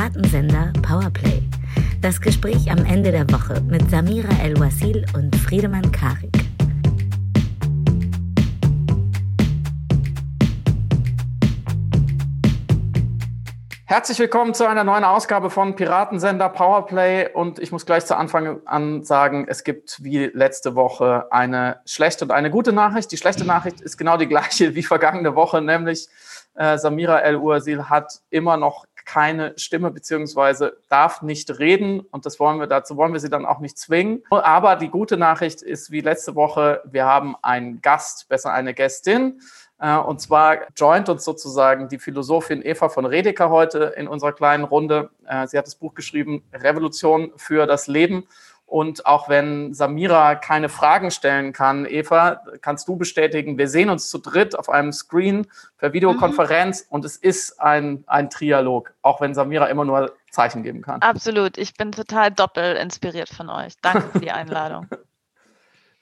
Piratensender Powerplay. Das Gespräch am Ende der Woche mit Samira El-Wasil und Friedemann Karik. Herzlich willkommen zu einer neuen Ausgabe von Piratensender Powerplay. Und ich muss gleich zu Anfang an sagen, es gibt wie letzte Woche eine schlechte und eine gute Nachricht. Die schlechte Nachricht ist genau die gleiche wie vergangene Woche, nämlich äh, Samira El-Uazil hat immer noch keine Stimme beziehungsweise darf nicht reden und das wollen wir dazu wollen wir sie dann auch nicht zwingen. Aber die gute Nachricht ist wie letzte Woche, wir haben einen Gast, besser eine Gästin. Äh, und zwar joint uns sozusagen die Philosophin Eva von Redeker heute in unserer kleinen Runde. Äh, sie hat das Buch geschrieben, Revolution für das Leben. Und auch wenn Samira keine Fragen stellen kann, Eva, kannst du bestätigen, wir sehen uns zu dritt auf einem Screen per Videokonferenz mhm. und es ist ein, ein Trialog, auch wenn Samira immer nur Zeichen geben kann. Absolut. Ich bin total doppelt inspiriert von euch. Danke für die Einladung.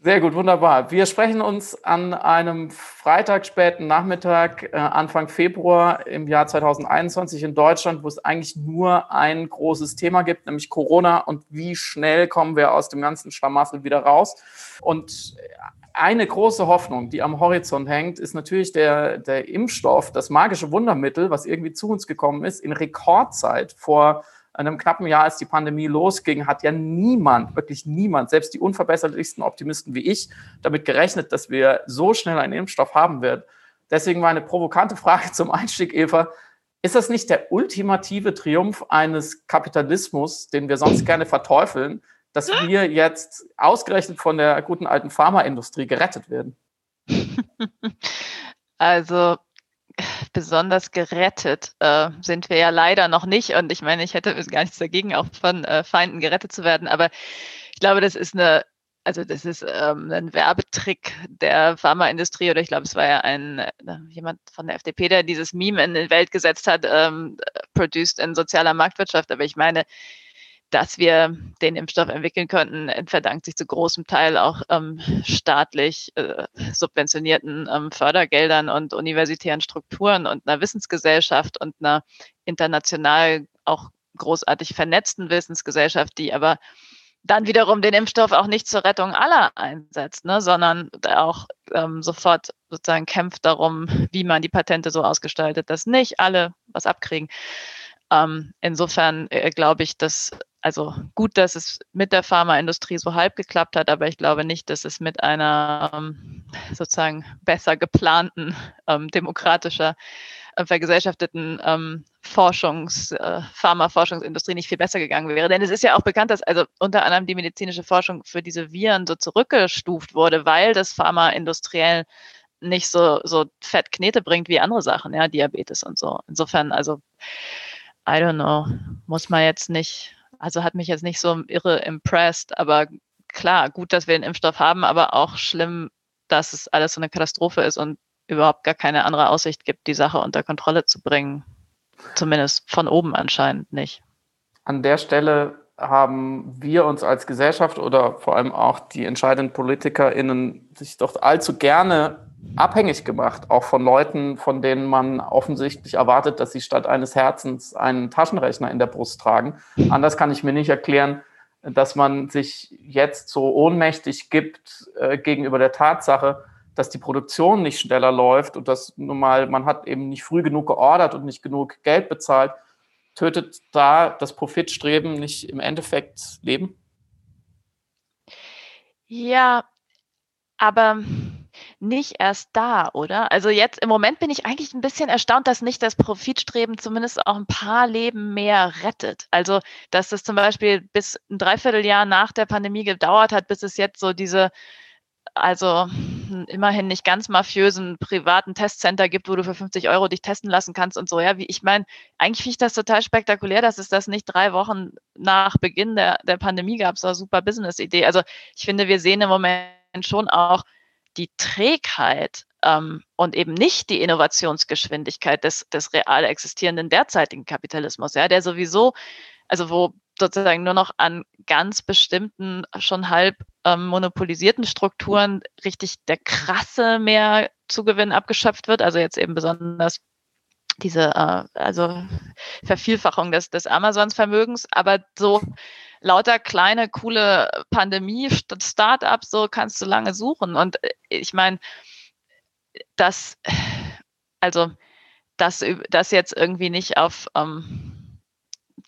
Sehr gut, wunderbar. Wir sprechen uns an einem Freitag, späten Nachmittag, äh, Anfang Februar im Jahr 2021 in Deutschland, wo es eigentlich nur ein großes Thema gibt, nämlich Corona und wie schnell kommen wir aus dem ganzen Schlamassel wieder raus. Und eine große Hoffnung, die am Horizont hängt, ist natürlich der, der Impfstoff, das magische Wundermittel, was irgendwie zu uns gekommen ist, in Rekordzeit vor einem knappen Jahr, als die Pandemie losging, hat ja niemand, wirklich niemand, selbst die unverbesserlichsten Optimisten wie ich, damit gerechnet, dass wir so schnell einen Impfstoff haben werden. Deswegen war eine provokante Frage zum Einstieg, Eva. Ist das nicht der ultimative Triumph eines Kapitalismus, den wir sonst gerne verteufeln, dass wir jetzt ausgerechnet von der guten alten Pharmaindustrie gerettet werden? Also besonders gerettet äh, sind wir ja leider noch nicht. Und ich meine, ich hätte gar nichts dagegen, auch von äh, Feinden gerettet zu werden. Aber ich glaube, das ist eine, also das ist ähm, ein Werbetrick der Pharmaindustrie oder ich glaube, es war ja ein äh, jemand von der FDP, der dieses Meme in die Welt gesetzt hat, ähm, produced in sozialer Marktwirtschaft. Aber ich meine, dass wir den Impfstoff entwickeln könnten, verdankt sich zu großem Teil auch ähm, staatlich äh, subventionierten ähm, Fördergeldern und universitären Strukturen und einer Wissensgesellschaft und einer international auch großartig vernetzten Wissensgesellschaft, die aber dann wiederum den Impfstoff auch nicht zur Rettung aller einsetzt, ne, sondern auch ähm, sofort sozusagen kämpft darum, wie man die Patente so ausgestaltet, dass nicht alle was abkriegen. Ähm, insofern äh, glaube ich, dass also gut, dass es mit der Pharmaindustrie so halb geklappt hat, aber ich glaube nicht, dass es mit einer ähm, sozusagen besser geplanten, ähm, demokratischer, äh, vergesellschafteten ähm, Forschungs-, äh, Pharmaforschungsindustrie nicht viel besser gegangen wäre. Denn es ist ja auch bekannt, dass also unter anderem die medizinische Forschung für diese Viren so zurückgestuft wurde, weil das Pharmaindustriell nicht so, so fett Knete bringt wie andere Sachen, ja, Diabetes und so. Insofern, also, I don't know, muss man jetzt nicht also hat mich jetzt nicht so irre impressed, aber klar, gut, dass wir einen Impfstoff haben, aber auch schlimm, dass es alles so eine Katastrophe ist und überhaupt gar keine andere Aussicht gibt, die Sache unter Kontrolle zu bringen. Zumindest von oben anscheinend nicht. An der Stelle haben wir uns als Gesellschaft oder vor allem auch die entscheidenden PolitikerInnen sich doch allzu gerne abhängig gemacht, auch von Leuten, von denen man offensichtlich erwartet, dass sie statt eines Herzens einen Taschenrechner in der Brust tragen. Anders kann ich mir nicht erklären, dass man sich jetzt so ohnmächtig gibt äh, gegenüber der Tatsache, dass die Produktion nicht schneller läuft und dass nun mal man hat eben nicht früh genug geordert und nicht genug Geld bezahlt. Tötet da das Profitstreben nicht im Endeffekt Leben? Ja, aber nicht erst da, oder? Also jetzt im Moment bin ich eigentlich ein bisschen erstaunt, dass nicht das Profitstreben zumindest auch ein paar Leben mehr rettet. Also, dass es zum Beispiel bis ein Dreivierteljahr nach der Pandemie gedauert hat, bis es jetzt so diese also immerhin nicht ganz mafiösen privaten Testcenter gibt, wo du für 50 Euro dich testen lassen kannst und so. Ja, wie ich meine, eigentlich finde ich das total spektakulär, dass es das nicht drei Wochen nach Beginn der, der Pandemie gab. So eine super Business-Idee. Also ich finde, wir sehen im Moment schon auch, die Trägheit ähm, und eben nicht die Innovationsgeschwindigkeit des, des real existierenden derzeitigen Kapitalismus, ja, der sowieso, also wo sozusagen nur noch an ganz bestimmten, schon halb ähm, monopolisierten Strukturen richtig der krasse mehr Zugewinn abgeschöpft wird, also jetzt eben besonders diese äh, also Vervielfachung des, des Amazons-Vermögens, aber so lauter kleine, coole Pandemie-Startups, so kannst du lange suchen. Und äh, ich meine, das, also, dass, dass jetzt irgendwie nicht auf ähm,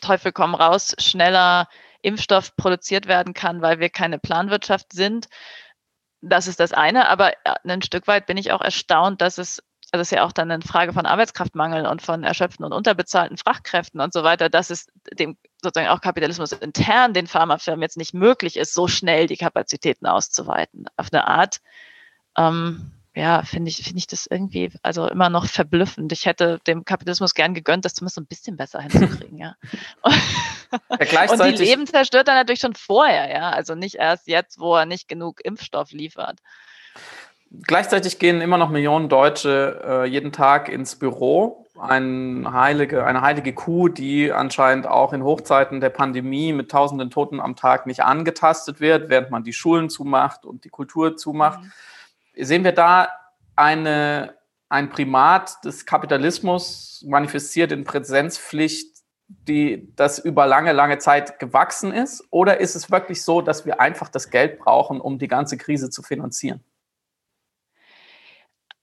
Teufel komm raus schneller Impfstoff produziert werden kann, weil wir keine Planwirtschaft sind. Das ist das eine, aber äh, ein Stück weit bin ich auch erstaunt, dass es also ist ja auch dann eine Frage von Arbeitskraftmangel und von erschöpften und unterbezahlten Fachkräften und so weiter, dass es dem sozusagen auch Kapitalismus intern den Pharmafirmen jetzt nicht möglich ist, so schnell die Kapazitäten auszuweiten. Auf eine Art, ähm, ja, finde ich, finde ich das irgendwie also immer noch verblüffend. Ich hätte dem Kapitalismus gern gegönnt, das zumindest so ein bisschen besser hinzukriegen, ja. ja und die Leben zerstört er natürlich schon vorher, ja. Also nicht erst jetzt, wo er nicht genug Impfstoff liefert. Gleichzeitig gehen immer noch Millionen Deutsche äh, jeden Tag ins Büro. Ein heilige, eine heilige Kuh, die anscheinend auch in Hochzeiten der Pandemie mit tausenden Toten am Tag nicht angetastet wird, während man die Schulen zumacht und die Kultur zumacht. Mhm. Sehen wir da eine, ein Primat des Kapitalismus manifestiert in Präsenzpflicht, die das über lange, lange Zeit gewachsen ist? Oder ist es wirklich so, dass wir einfach das Geld brauchen, um die ganze Krise zu finanzieren?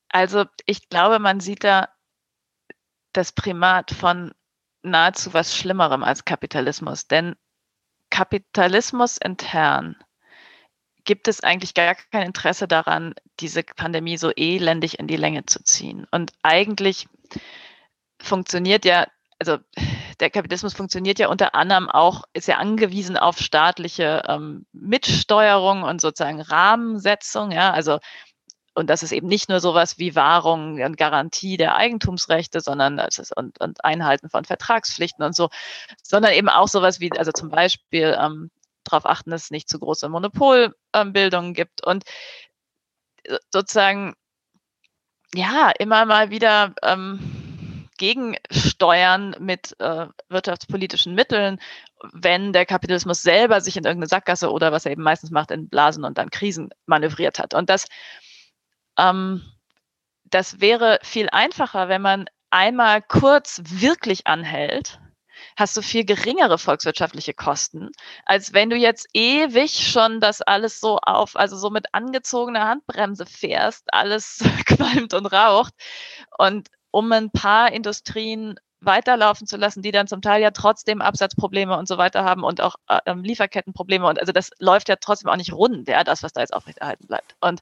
Also ich glaube, man sieht da das Primat von nahezu was Schlimmerem als Kapitalismus. Denn Kapitalismus intern gibt es eigentlich gar kein Interesse daran, diese Pandemie so elendig in die Länge zu ziehen. Und eigentlich funktioniert ja, also der Kapitalismus funktioniert ja unter anderem auch, ist ja angewiesen auf staatliche ähm, Mitsteuerung und sozusagen Rahmensetzung. Ja, also und das ist eben nicht nur sowas wie Wahrung und Garantie der Eigentumsrechte, sondern ist und, und Einhalten von Vertragspflichten und so, sondern eben auch sowas wie, also zum Beispiel ähm, darauf achten, dass es nicht zu große Monopolbildungen ähm, gibt und äh, sozusagen ja immer mal wieder ähm, gegensteuern mit äh, wirtschaftspolitischen Mitteln, wenn der Kapitalismus selber sich in irgendeine Sackgasse oder was er eben meistens macht, in Blasen und dann Krisen manövriert hat. Und das ähm, das wäre viel einfacher, wenn man einmal kurz wirklich anhält, hast du viel geringere volkswirtschaftliche Kosten, als wenn du jetzt ewig schon das alles so auf, also so mit angezogener Handbremse fährst, alles qualmt und raucht. Und um ein paar Industrien weiterlaufen zu lassen, die dann zum Teil ja trotzdem Absatzprobleme und so weiter haben und auch äh, Lieferkettenprobleme. Und also das läuft ja trotzdem auch nicht rund, ja, das, was da jetzt aufrechterhalten bleibt. Und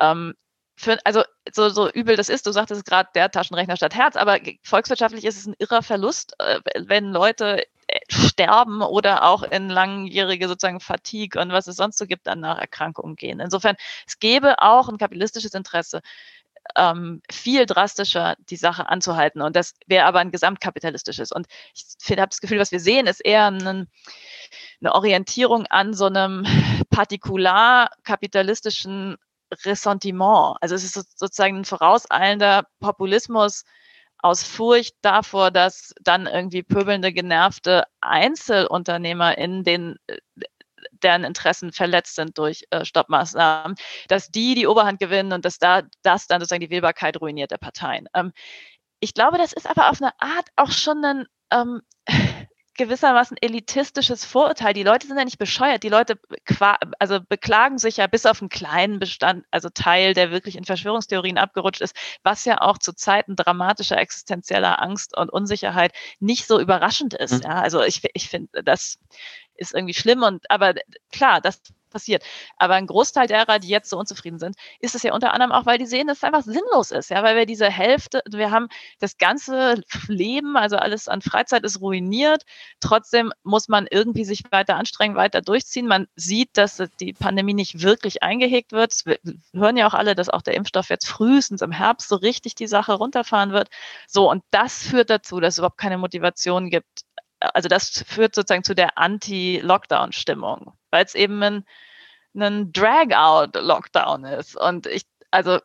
ähm, für, also so, so übel das ist, du sagtest gerade der Taschenrechner statt Herz, aber volkswirtschaftlich ist es ein irrer Verlust, äh, wenn Leute äh, sterben oder auch in langjährige sozusagen Fatigue und was es sonst so gibt, dann nach Erkrankungen gehen. Insofern, es gäbe auch ein kapitalistisches Interesse, ähm, viel drastischer die Sache anzuhalten. Und das wäre aber ein gesamtkapitalistisches. Und ich habe das Gefühl, was wir sehen, ist eher ein, eine Orientierung an so einem partikularkapitalistischen Ressentiment. Also es ist sozusagen ein vorauseilender Populismus aus Furcht davor, dass dann irgendwie pöbelnde, genervte Einzelunternehmer in den äh, deren Interessen verletzt sind durch äh, Stoppmaßnahmen, dass die die Oberhand gewinnen und dass da das dann sozusagen die Wählbarkeit ruiniert der Parteien. Ähm, ich glaube, das ist aber auf eine Art auch schon ein ähm, gewissermaßen elitistisches Vorurteil. Die Leute sind ja nicht bescheuert. Die Leute also beklagen sich ja bis auf einen kleinen Bestand, also Teil, der wirklich in Verschwörungstheorien abgerutscht ist, was ja auch zu Zeiten dramatischer existenzieller Angst und Unsicherheit nicht so überraschend ist. Mhm. Ja, also ich, ich finde, das ist irgendwie schlimm und aber klar, das passiert. Aber ein Großteil derer, die jetzt so unzufrieden sind, ist es ja unter anderem auch, weil die sehen, dass es einfach sinnlos ist. Ja, weil wir diese Hälfte, wir haben das ganze Leben, also alles an Freizeit ist ruiniert. Trotzdem muss man irgendwie sich weiter anstrengen, weiter durchziehen. Man sieht, dass die Pandemie nicht wirklich eingehegt wird. Wir hören ja auch alle, dass auch der Impfstoff jetzt frühestens im Herbst so richtig die Sache runterfahren wird. So, und das führt dazu, dass es überhaupt keine Motivation gibt, also das führt sozusagen zu der Anti-Lockdown-Stimmung, weil es eben ein, ein Drag-out-Lockdown ist. Und ich, also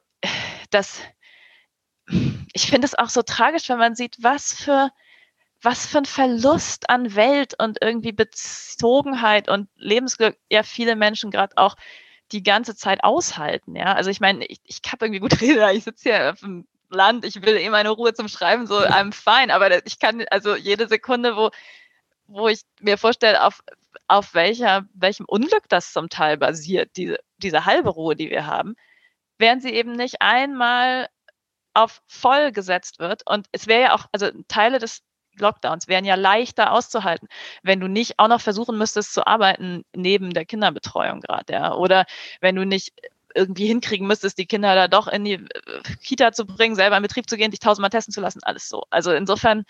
das, ich finde es auch so tragisch, wenn man sieht, was für, was für ein Verlust an Welt und irgendwie Bezogenheit und Lebensglück ja viele Menschen gerade auch die ganze Zeit aushalten. Ja, also ich meine, ich, ich habe irgendwie gut reden, ich sitze hier auf dem Land, ich will eh meine Ruhe zum Schreiben, so I'm fine. Aber ich kann, also jede Sekunde, wo, wo ich mir vorstelle, auf, auf welcher, welchem Unglück das zum Teil basiert, diese, diese halbe Ruhe, die wir haben, während sie eben nicht einmal auf voll gesetzt wird. Und es wäre ja auch, also Teile des Lockdowns wären ja leichter auszuhalten, wenn du nicht auch noch versuchen müsstest zu arbeiten neben der Kinderbetreuung gerade, ja. Oder wenn du nicht irgendwie hinkriegen müsstest, die Kinder da doch in die äh, Kita zu bringen, selber in Betrieb zu gehen, dich tausendmal testen zu lassen, alles so. Also insofern,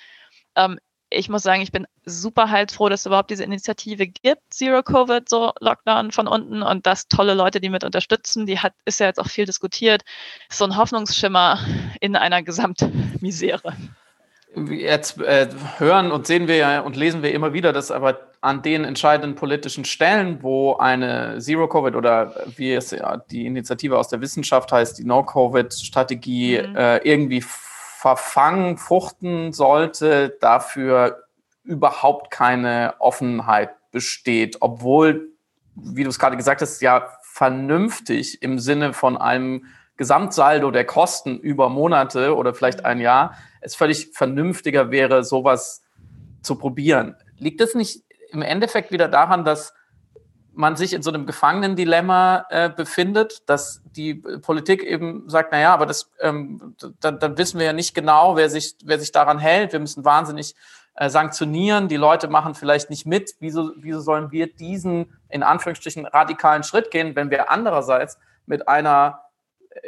ähm, ich muss sagen, ich bin super halt froh, dass es überhaupt diese Initiative gibt, Zero Covid, so Lockdown von unten und dass tolle Leute die mit unterstützen. Die hat, ist ja jetzt auch viel diskutiert. So ein Hoffnungsschimmer in einer Gesamtmisere jetzt äh, hören und sehen wir ja und lesen wir immer wieder, dass aber an den entscheidenden politischen Stellen, wo eine Zero-Covid oder wie es ja die Initiative aus der Wissenschaft heißt, die No-Covid-Strategie mhm. äh, irgendwie verfangen, fruchten sollte, dafür überhaupt keine Offenheit besteht, obwohl, wie du es gerade gesagt hast, ja vernünftig im Sinne von einem Gesamtsaldo der Kosten über Monate oder vielleicht ein Jahr es völlig vernünftiger wäre, sowas zu probieren. Liegt es nicht im Endeffekt wieder daran, dass man sich in so einem Gefangenendilemma äh, befindet, dass die Politik eben sagt, naja, aber das, ähm, dann, dann, wissen wir ja nicht genau, wer sich, wer sich daran hält. Wir müssen wahnsinnig äh, sanktionieren. Die Leute machen vielleicht nicht mit. Wieso, wieso sollen wir diesen, in Anführungsstrichen, radikalen Schritt gehen, wenn wir andererseits mit einer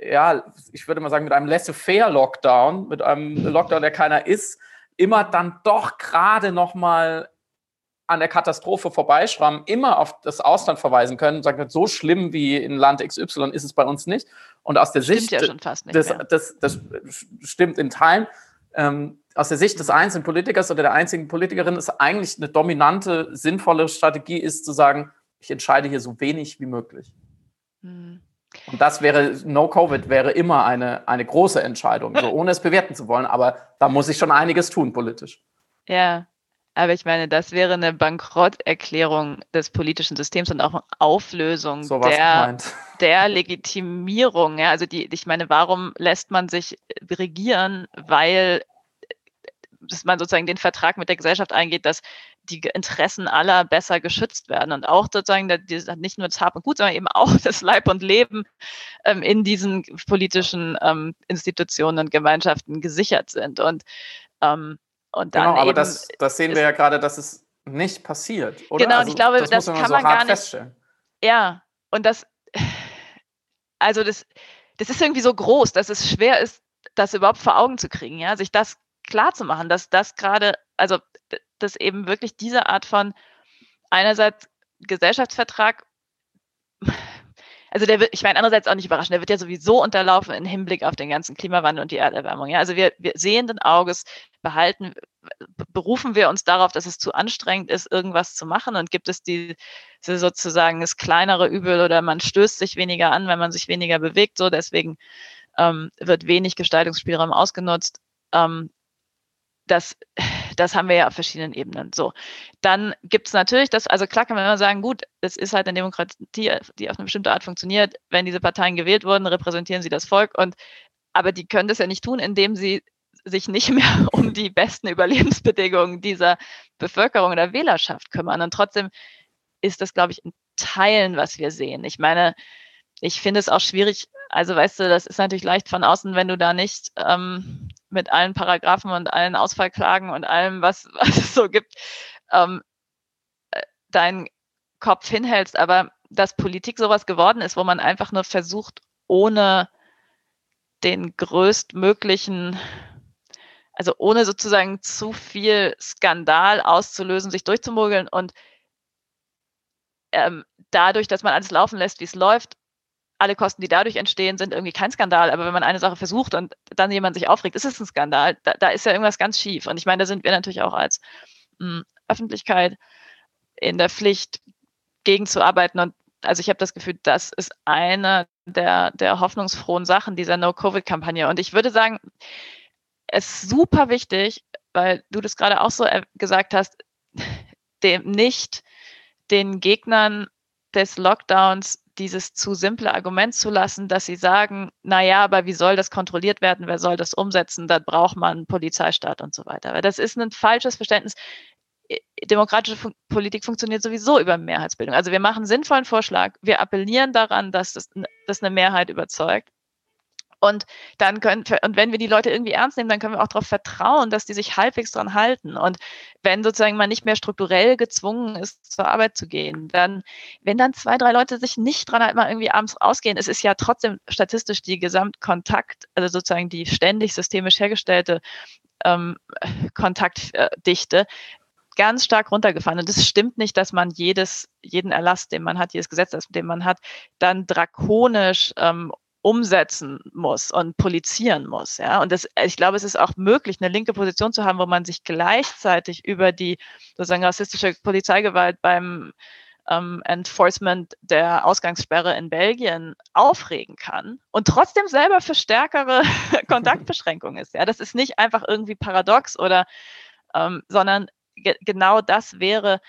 ja, ich würde mal sagen, mit einem laissez-faire-Lockdown, mit einem Lockdown, der keiner ist, immer dann doch gerade noch mal an der Katastrophe vorbeischrammen, immer auf das Ausland verweisen können, sagen, so schlimm wie in Land XY ist es bei uns nicht. Und aus der stimmt Sicht, ja schon fast nicht das, das, das, stimmt in Teilen, ähm, aus der Sicht des einzelnen Politikers oder der einzigen Politikerin ist eigentlich eine dominante, sinnvolle Strategie, ist zu sagen, ich entscheide hier so wenig wie möglich. Hm. Und das wäre, No-Covid wäre immer eine, eine große Entscheidung, so ohne es bewerten zu wollen. Aber da muss ich schon einiges tun politisch. Ja, aber ich meine, das wäre eine Bankrotterklärung des politischen Systems und auch eine Auflösung so der, der Legitimierung. Ja, also die, ich meine, warum lässt man sich regieren? Weil dass man sozusagen den Vertrag mit der Gesellschaft eingeht, dass die Interessen aller besser geschützt werden und auch sozusagen nicht nur das Hab und Gut, sondern eben auch das Leib und Leben ähm, in diesen politischen ähm, Institutionen und Gemeinschaften gesichert sind. Und, ähm, und dann genau, aber das, das sehen wir ja gerade, dass es nicht passiert. Oder? Genau, und also, ich glaube, das, das kann so man gar nicht. Ja, und das, also das, das ist irgendwie so groß, dass es schwer ist, das überhaupt vor Augen zu kriegen, ja, sich das klar zu machen, dass das gerade, also dass eben wirklich diese Art von einerseits Gesellschaftsvertrag, also der wird, ich meine, andererseits auch nicht überraschend, der wird ja sowieso unterlaufen im Hinblick auf den ganzen Klimawandel und die Erderwärmung. Ja? Also wir, wir sehenden Auges behalten, berufen wir uns darauf, dass es zu anstrengend ist, irgendwas zu machen und gibt es die sozusagen das kleinere Übel oder man stößt sich weniger an, wenn man sich weniger bewegt, so deswegen ähm, wird wenig Gestaltungsspielraum ausgenutzt. Ähm, das, das haben wir ja auf verschiedenen Ebenen. So, dann gibt es natürlich das, also klar kann man immer sagen, gut, es ist halt eine Demokratie, die auf eine bestimmte Art funktioniert. Wenn diese Parteien gewählt wurden, repräsentieren sie das Volk und aber die können das ja nicht tun, indem sie sich nicht mehr um die besten Überlebensbedingungen dieser Bevölkerung oder Wählerschaft kümmern. Und trotzdem ist das, glaube ich, in Teilen, was wir sehen. Ich meine, ich finde es auch schwierig, also weißt du, das ist natürlich leicht von außen, wenn du da nicht ähm, mit allen Paragraphen und allen Ausfallklagen und allem, was, was es so gibt, ähm, äh, deinen Kopf hinhältst. Aber dass Politik sowas geworden ist, wo man einfach nur versucht, ohne den größtmöglichen, also ohne sozusagen zu viel Skandal auszulösen, sich durchzumogeln und ähm, dadurch, dass man alles laufen lässt, wie es läuft, alle Kosten, die dadurch entstehen, sind irgendwie kein Skandal. Aber wenn man eine Sache versucht und dann jemand sich aufregt, ist es ein Skandal. Da, da ist ja irgendwas ganz schief. Und ich meine, da sind wir natürlich auch als mh, hm, Öffentlichkeit in der Pflicht, gegenzuarbeiten. Und also ich habe das Gefühl, das ist eine der, der hoffnungsfrohen Sachen dieser No-Covid-Kampagne. Und ich würde sagen, es ist super wichtig, weil du das gerade auch so gesagt hast, dem nicht den Gegnern des Lockdowns dieses zu simple Argument zu lassen, dass sie sagen, na ja, aber wie soll das kontrolliert werden? Wer soll das umsetzen? Da braucht man Polizeistaat und so weiter. Aber das ist ein falsches Verständnis. Demokratische Fun Politik funktioniert sowieso über Mehrheitsbildung. Also wir machen sinnvollen Vorschlag. Wir appellieren daran, dass das, dass eine Mehrheit überzeugt. Und dann können, und wenn wir die Leute irgendwie ernst nehmen, dann können wir auch darauf vertrauen, dass die sich halbwegs dran halten. Und wenn sozusagen man nicht mehr strukturell gezwungen ist, zur Arbeit zu gehen, dann, wenn dann zwei, drei Leute sich nicht dran halten, mal irgendwie abends rausgehen, es ist ja trotzdem statistisch die Gesamtkontakt, also sozusagen die ständig systemisch hergestellte ähm, Kontaktdichte ganz stark runtergefahren. Und es stimmt nicht, dass man jedes, jeden Erlass, den man hat, jedes Gesetz, den man hat, dann drakonisch ähm, umsetzen muss und polizieren muss. Ja? Und das, ich glaube, es ist auch möglich, eine linke Position zu haben, wo man sich gleichzeitig über die sozusagen rassistische Polizeigewalt beim ähm, Enforcement der Ausgangssperre in Belgien aufregen kann und trotzdem selber für stärkere Kontaktbeschränkungen ist. Ja, das ist nicht einfach irgendwie paradox oder, ähm, sondern ge genau das wäre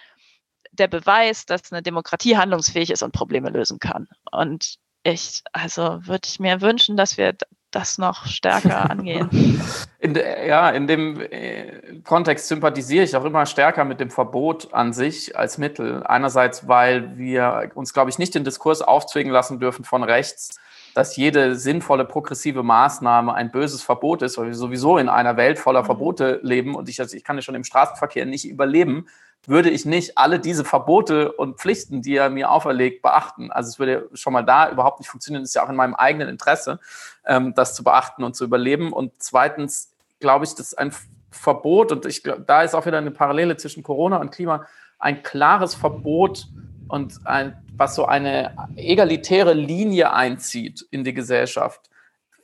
der Beweis, dass eine Demokratie handlungsfähig ist und Probleme lösen kann. Und ich, also würde ich mir wünschen, dass wir das noch stärker angehen. In de, ja, in dem äh, Kontext sympathisiere ich auch immer stärker mit dem Verbot an sich als Mittel. Einerseits, weil wir uns, glaube ich, nicht den Diskurs aufzwingen lassen dürfen von rechts, dass jede sinnvolle progressive Maßnahme ein böses Verbot ist, weil wir sowieso in einer Welt voller mhm. Verbote leben und ich, also ich kann ja schon im Straßenverkehr nicht überleben, würde ich nicht alle diese Verbote und Pflichten, die er mir auferlegt, beachten. Also es würde schon mal da überhaupt nicht funktionieren. Es ist ja auch in meinem eigenen Interesse, ähm, das zu beachten und zu überleben. Und zweitens glaube ich, dass ein Verbot, und ich glaube, da ist auch wieder eine Parallele zwischen Corona und Klima, ein klares Verbot und ein, was so eine egalitäre Linie einzieht in die Gesellschaft,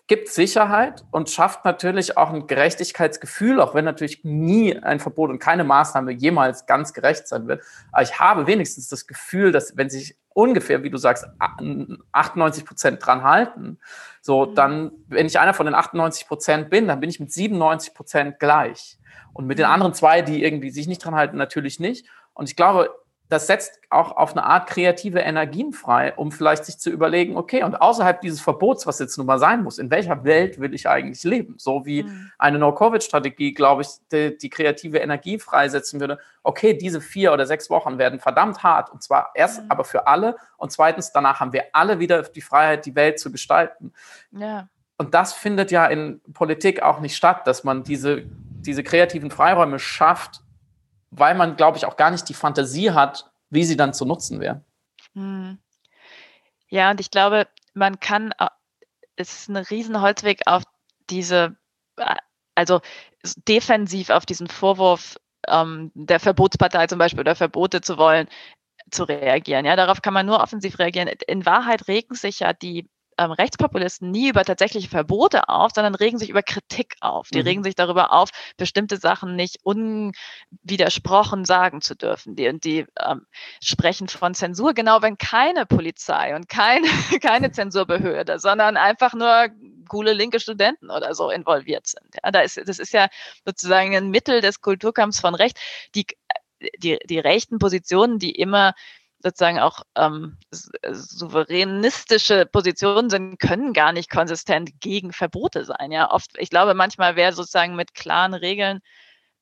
gibt Sicherheit und schafft natürlich auch ein Gerechtigkeitsgefühl, auch wenn natürlich nie ein Verbot und keine Maßnahme jemals ganz gerecht sein wird. Aber ich habe wenigstens das Gefühl, dass wenn sich ungefähr, wie du sagst, 98 Prozent dran halten, so mhm. dann, wenn ich einer von den 98 Prozent bin, dann bin ich mit 97 Prozent gleich. Und mit den mhm. anderen zwei, die irgendwie sich nicht dran halten, natürlich nicht. Und ich glaube, das setzt auch auf eine Art kreative Energien frei, um vielleicht sich zu überlegen, okay, und außerhalb dieses Verbots, was jetzt nun mal sein muss, in welcher Welt will ich eigentlich leben? So wie mhm. eine No-Covid-Strategie, glaube ich, die, die, kreative Energie freisetzen würde. Okay, diese vier oder sechs Wochen werden verdammt hart und zwar erst mhm. aber für alle und zweitens danach haben wir alle wieder die Freiheit, die Welt zu gestalten. Ja. Und das findet ja in Politik auch nicht statt, dass man diese, diese kreativen Freiräume schafft, weil man, glaube ich, auch gar nicht die Fantasie hat, wie sie dann zu nutzen wäre. Hm. Ja, und ich glaube, man kann, es ist ein Riesenholzweg auf diese, also defensiv auf diesen Vorwurf ähm, der Verbotspartei zum Beispiel oder Verbote zu wollen, zu reagieren. Ja, darauf kann man nur offensiv reagieren. In Wahrheit regen sich ja die ähm, Rechtspopulisten nie über tatsächliche Verbote auf, sondern regen sich über Kritik auf. Die mhm. regen sich darüber auf, bestimmte Sachen nicht unwidersprochen sagen zu dürfen. Die, und die ähm, sprechen von Zensur, genau wenn keine Polizei und keine, keine Zensurbehörde, sondern einfach nur coole linke Studenten oder so involviert sind. Ja, da ist, das ist ja sozusagen ein Mittel des Kulturkampfs von Recht. Die, die, die rechten Positionen, die immer sozusagen auch ähm, souveränistische Positionen sind, können gar nicht konsistent gegen Verbote sein. Ja, oft, ich glaube, manchmal wäre sozusagen mit klaren Regeln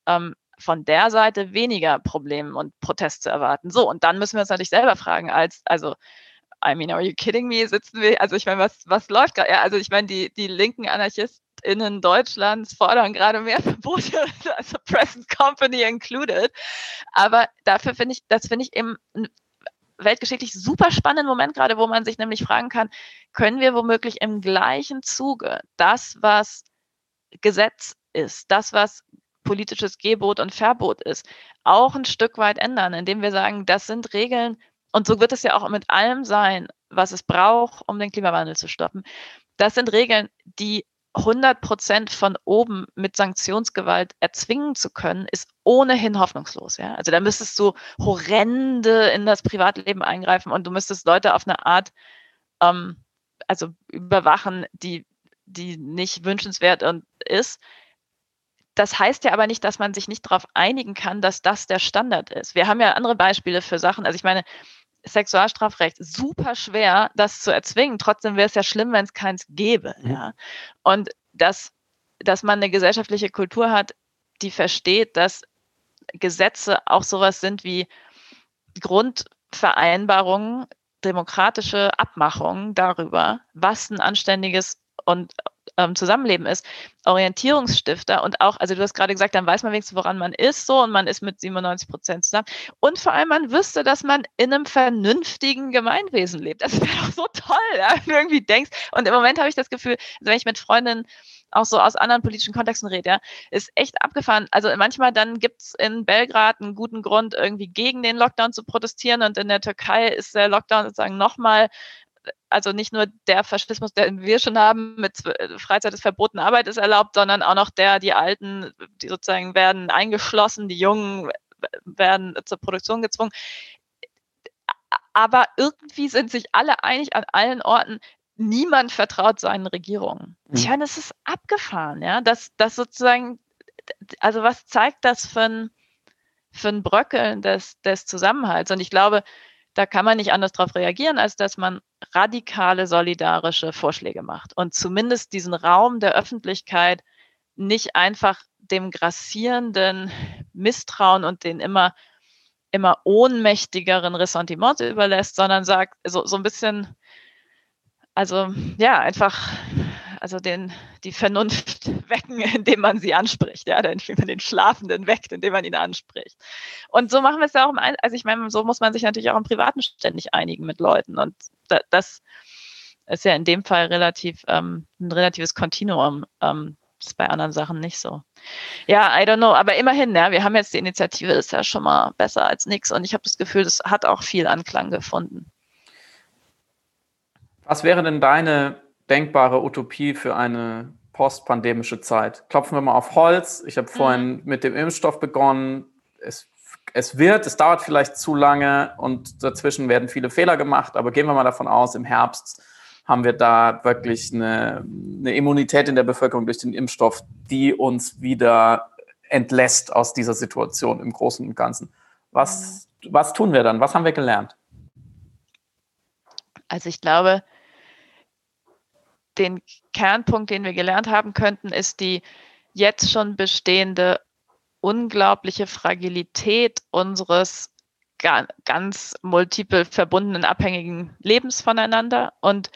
ähm, von der Seite weniger Problem und Protest zu erwarten. So, und dann müssen wir uns natürlich selber fragen, als, also, I mean, are you kidding me? Sitzen wir, also ich meine, was, was läuft gerade? Ja, also ich meine, die, die linken AnarchistInnen Deutschlands fordern gerade mehr Verbote, also Present Company included. Aber dafür finde ich, das finde ich eben weltgeschichtlich super spannenden Moment gerade, wo man sich nämlich fragen kann, können wir womöglich im gleichen Zuge das, was Gesetz ist, das, was politisches Gebot und Verbot ist, auch ein Stück weit ändern, indem wir sagen, das sind Regeln, und so wird es ja auch mit allem sein, was es braucht, um den Klimawandel zu stoppen. Das sind Regeln, die 100 Prozent von oben mit Sanktionsgewalt erzwingen zu können, ist ohnehin hoffnungslos. Ja? Also da müsstest du horrende in das Privatleben eingreifen und du müsstest Leute auf eine Art ähm, also überwachen, die, die nicht wünschenswert und ist. Das heißt ja aber nicht, dass man sich nicht darauf einigen kann, dass das der Standard ist. Wir haben ja andere Beispiele für Sachen. Also ich meine, Sexualstrafrecht super schwer, das zu erzwingen. Trotzdem wäre es ja schlimm, wenn es keins gäbe. Mhm. Ja. Und dass, dass man eine gesellschaftliche Kultur hat, die versteht, dass Gesetze auch sowas sind wie Grundvereinbarungen, demokratische Abmachungen darüber, was ein anständiges und ähm, Zusammenleben ist, Orientierungsstifter und auch, also du hast gerade gesagt, dann weiß man wenigstens, woran man ist so und man ist mit 97 Prozent zusammen. Und vor allem, man wüsste, dass man in einem vernünftigen Gemeinwesen lebt. Das wäre doch so toll, wenn du irgendwie denkst. Und im Moment habe ich das Gefühl, also wenn ich mit Freundinnen auch so aus anderen politischen Kontexten rede, ja, ist echt abgefahren. Also manchmal dann gibt es in Belgrad einen guten Grund, irgendwie gegen den Lockdown zu protestieren und in der Türkei ist der Lockdown sozusagen nochmal also nicht nur der Faschismus, den wir schon haben, mit äh, Freizeit ist verboten, Arbeit ist erlaubt, sondern auch noch der, die Alten, die sozusagen werden eingeschlossen, die Jungen werden zur Produktion gezwungen. Aber irgendwie sind sich alle einig an allen Orten, niemand vertraut seinen Regierungen. Mhm. Ich meine, es ist abgefahren, ja, dass das sozusagen, also was zeigt das für ein, für ein Bröckeln des, des Zusammenhalts? Und ich glaube, da kann man nicht anders darauf reagieren, als dass man radikale solidarische Vorschläge macht und zumindest diesen Raum der Öffentlichkeit nicht einfach dem grassierenden Misstrauen und den immer, immer ohnmächtigeren Ressentiments überlässt, sondern sagt, so, so ein bisschen, also ja, einfach also den, die Vernunft wecken, indem man sie anspricht, ja, indem man den Schlafenden weckt, indem man ihn anspricht. Und so machen wir es ja auch im, also ich meine, so muss man sich natürlich auch im Privaten ständig einigen mit Leuten und das ist ja in dem Fall relativ ähm, ein relatives Kontinuum. Ähm, das ist bei anderen Sachen nicht so. Ja, I don't know, aber immerhin, ja, wir haben jetzt die Initiative, ist ja schon mal besser als nichts und ich habe das Gefühl, das hat auch viel Anklang gefunden. Was wäre denn deine denkbare Utopie für eine postpandemische Zeit. Klopfen wir mal auf Holz. Ich habe vorhin mhm. mit dem Impfstoff begonnen. Es, es wird, es dauert vielleicht zu lange und dazwischen werden viele Fehler gemacht, aber gehen wir mal davon aus, im Herbst haben wir da wirklich eine, eine Immunität in der Bevölkerung durch den Impfstoff, die uns wieder entlässt aus dieser Situation im Großen und Ganzen. Was, mhm. was tun wir dann? Was haben wir gelernt? Also ich glaube, den Kernpunkt, den wir gelernt haben könnten, ist die jetzt schon bestehende unglaubliche Fragilität unseres ganz multiple verbundenen, abhängigen Lebens voneinander. Und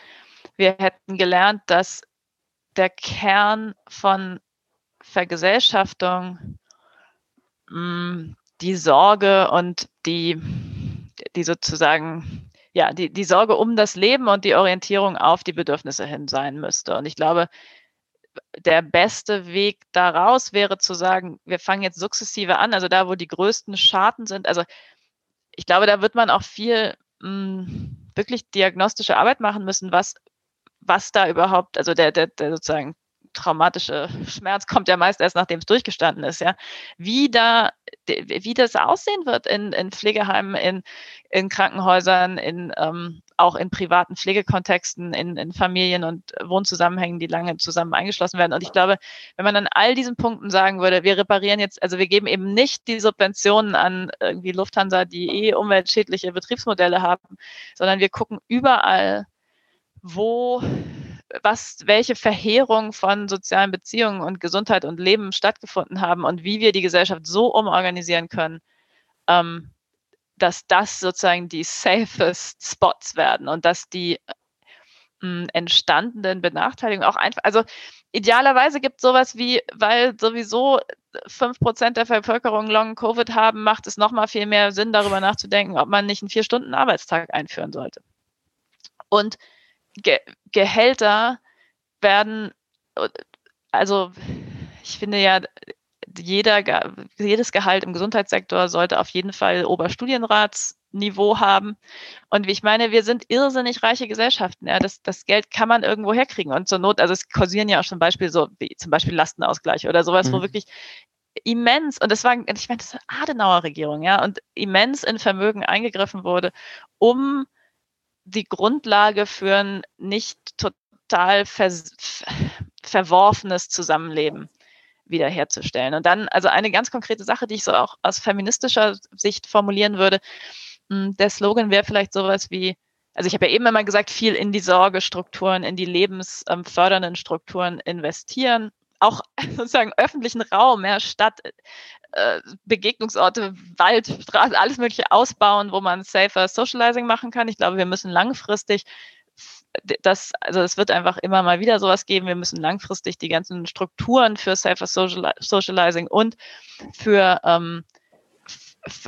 wir hätten gelernt, dass der Kern von Vergesellschaftung mm, die Sorge und die, die sozusagen ja, die, die Sorge um das Leben und die Orientierung auf die Bedürfnisse hin sein müsste. Und ich glaube, der beste Weg daraus wäre zu sagen, wir fangen jetzt sukzessive an, also da, wo die größten Schaden sind. Also ich glaube, da wird man auch viel mh, hm, wirklich diagnostische Arbeit machen müssen, was, was da überhaupt, also der, der, der sozusagen traumatische Schmerz kommt ja meist erst, nachdem es durchgestanden ist, ja. Wie da, wie das aussehen wird in, in Pflegeheimen, in, in Krankenhäusern, in, ähm, auch in privaten Pflegekontexten, in, in Familien und Wohnzusammenhängen, die lange zusammen eingeschlossen werden. Und ich glaube, wenn man an all diesen Punkten sagen würde, wir reparieren jetzt, also wir geben eben nicht die Subventionen an irgendwie Lufthansa, die eh umweltschädliche Betriebsmodelle haben, sondern wir gucken überall, wo was, welche Verheerung von sozialen Beziehungen und Gesundheit und Leben stattgefunden haben und wie wir die Gesellschaft so umorganisieren können, ähm, dass das sozusagen die safest Spots werden und dass die äh, entstandenen Benachteiligungen auch einfach, also idealerweise gibt es sowas wie, weil sowieso 5% der Bevölkerung Long-Covid haben, macht es nochmal viel mehr Sinn, darüber nachzudenken, ob man nicht einen Vier-Stunden-Arbeitstag einführen sollte. Und Ge Gehälter werden, also ich finde ja, jeder, jedes Gehalt im Gesundheitssektor sollte auf jeden Fall Oberstudienratsniveau haben. Und wie ich meine, wir sind irrsinnig reiche Gesellschaften. Ja, das, das Geld kann man irgendwo herkriegen. Und zur Not, also es kursieren ja auch zum Beispiel so, wie zum Beispiel Lastenausgleich oder sowas, mhm. wo wirklich immens, und das war, ich meine, das war Adenauer Regierung, ja, und immens in Vermögen eingegriffen wurde, um die Grundlage für ein nicht total ver verworfenes Zusammenleben wiederherzustellen. Und dann, also eine ganz konkrete Sache, die ich so auch aus feministischer Sicht formulieren würde, hm, der Slogan wäre vielleicht sowas wie, also ich habe ja eben immer gesagt, viel in die Sorgestrukturen, in die lebensfördernden Strukturen investieren, auch sozusagen öffentlichen Raum, ja, Stadt, äh, Begegnungsorte, Wald, Straße, alles Mögliche ausbauen, wo man safer Socializing machen kann. Ich glaube, wir müssen langfristig das, also es wird einfach immer mal wieder sowas geben. Wir müssen langfristig die ganzen Strukturen für safer Socializing und für ähm,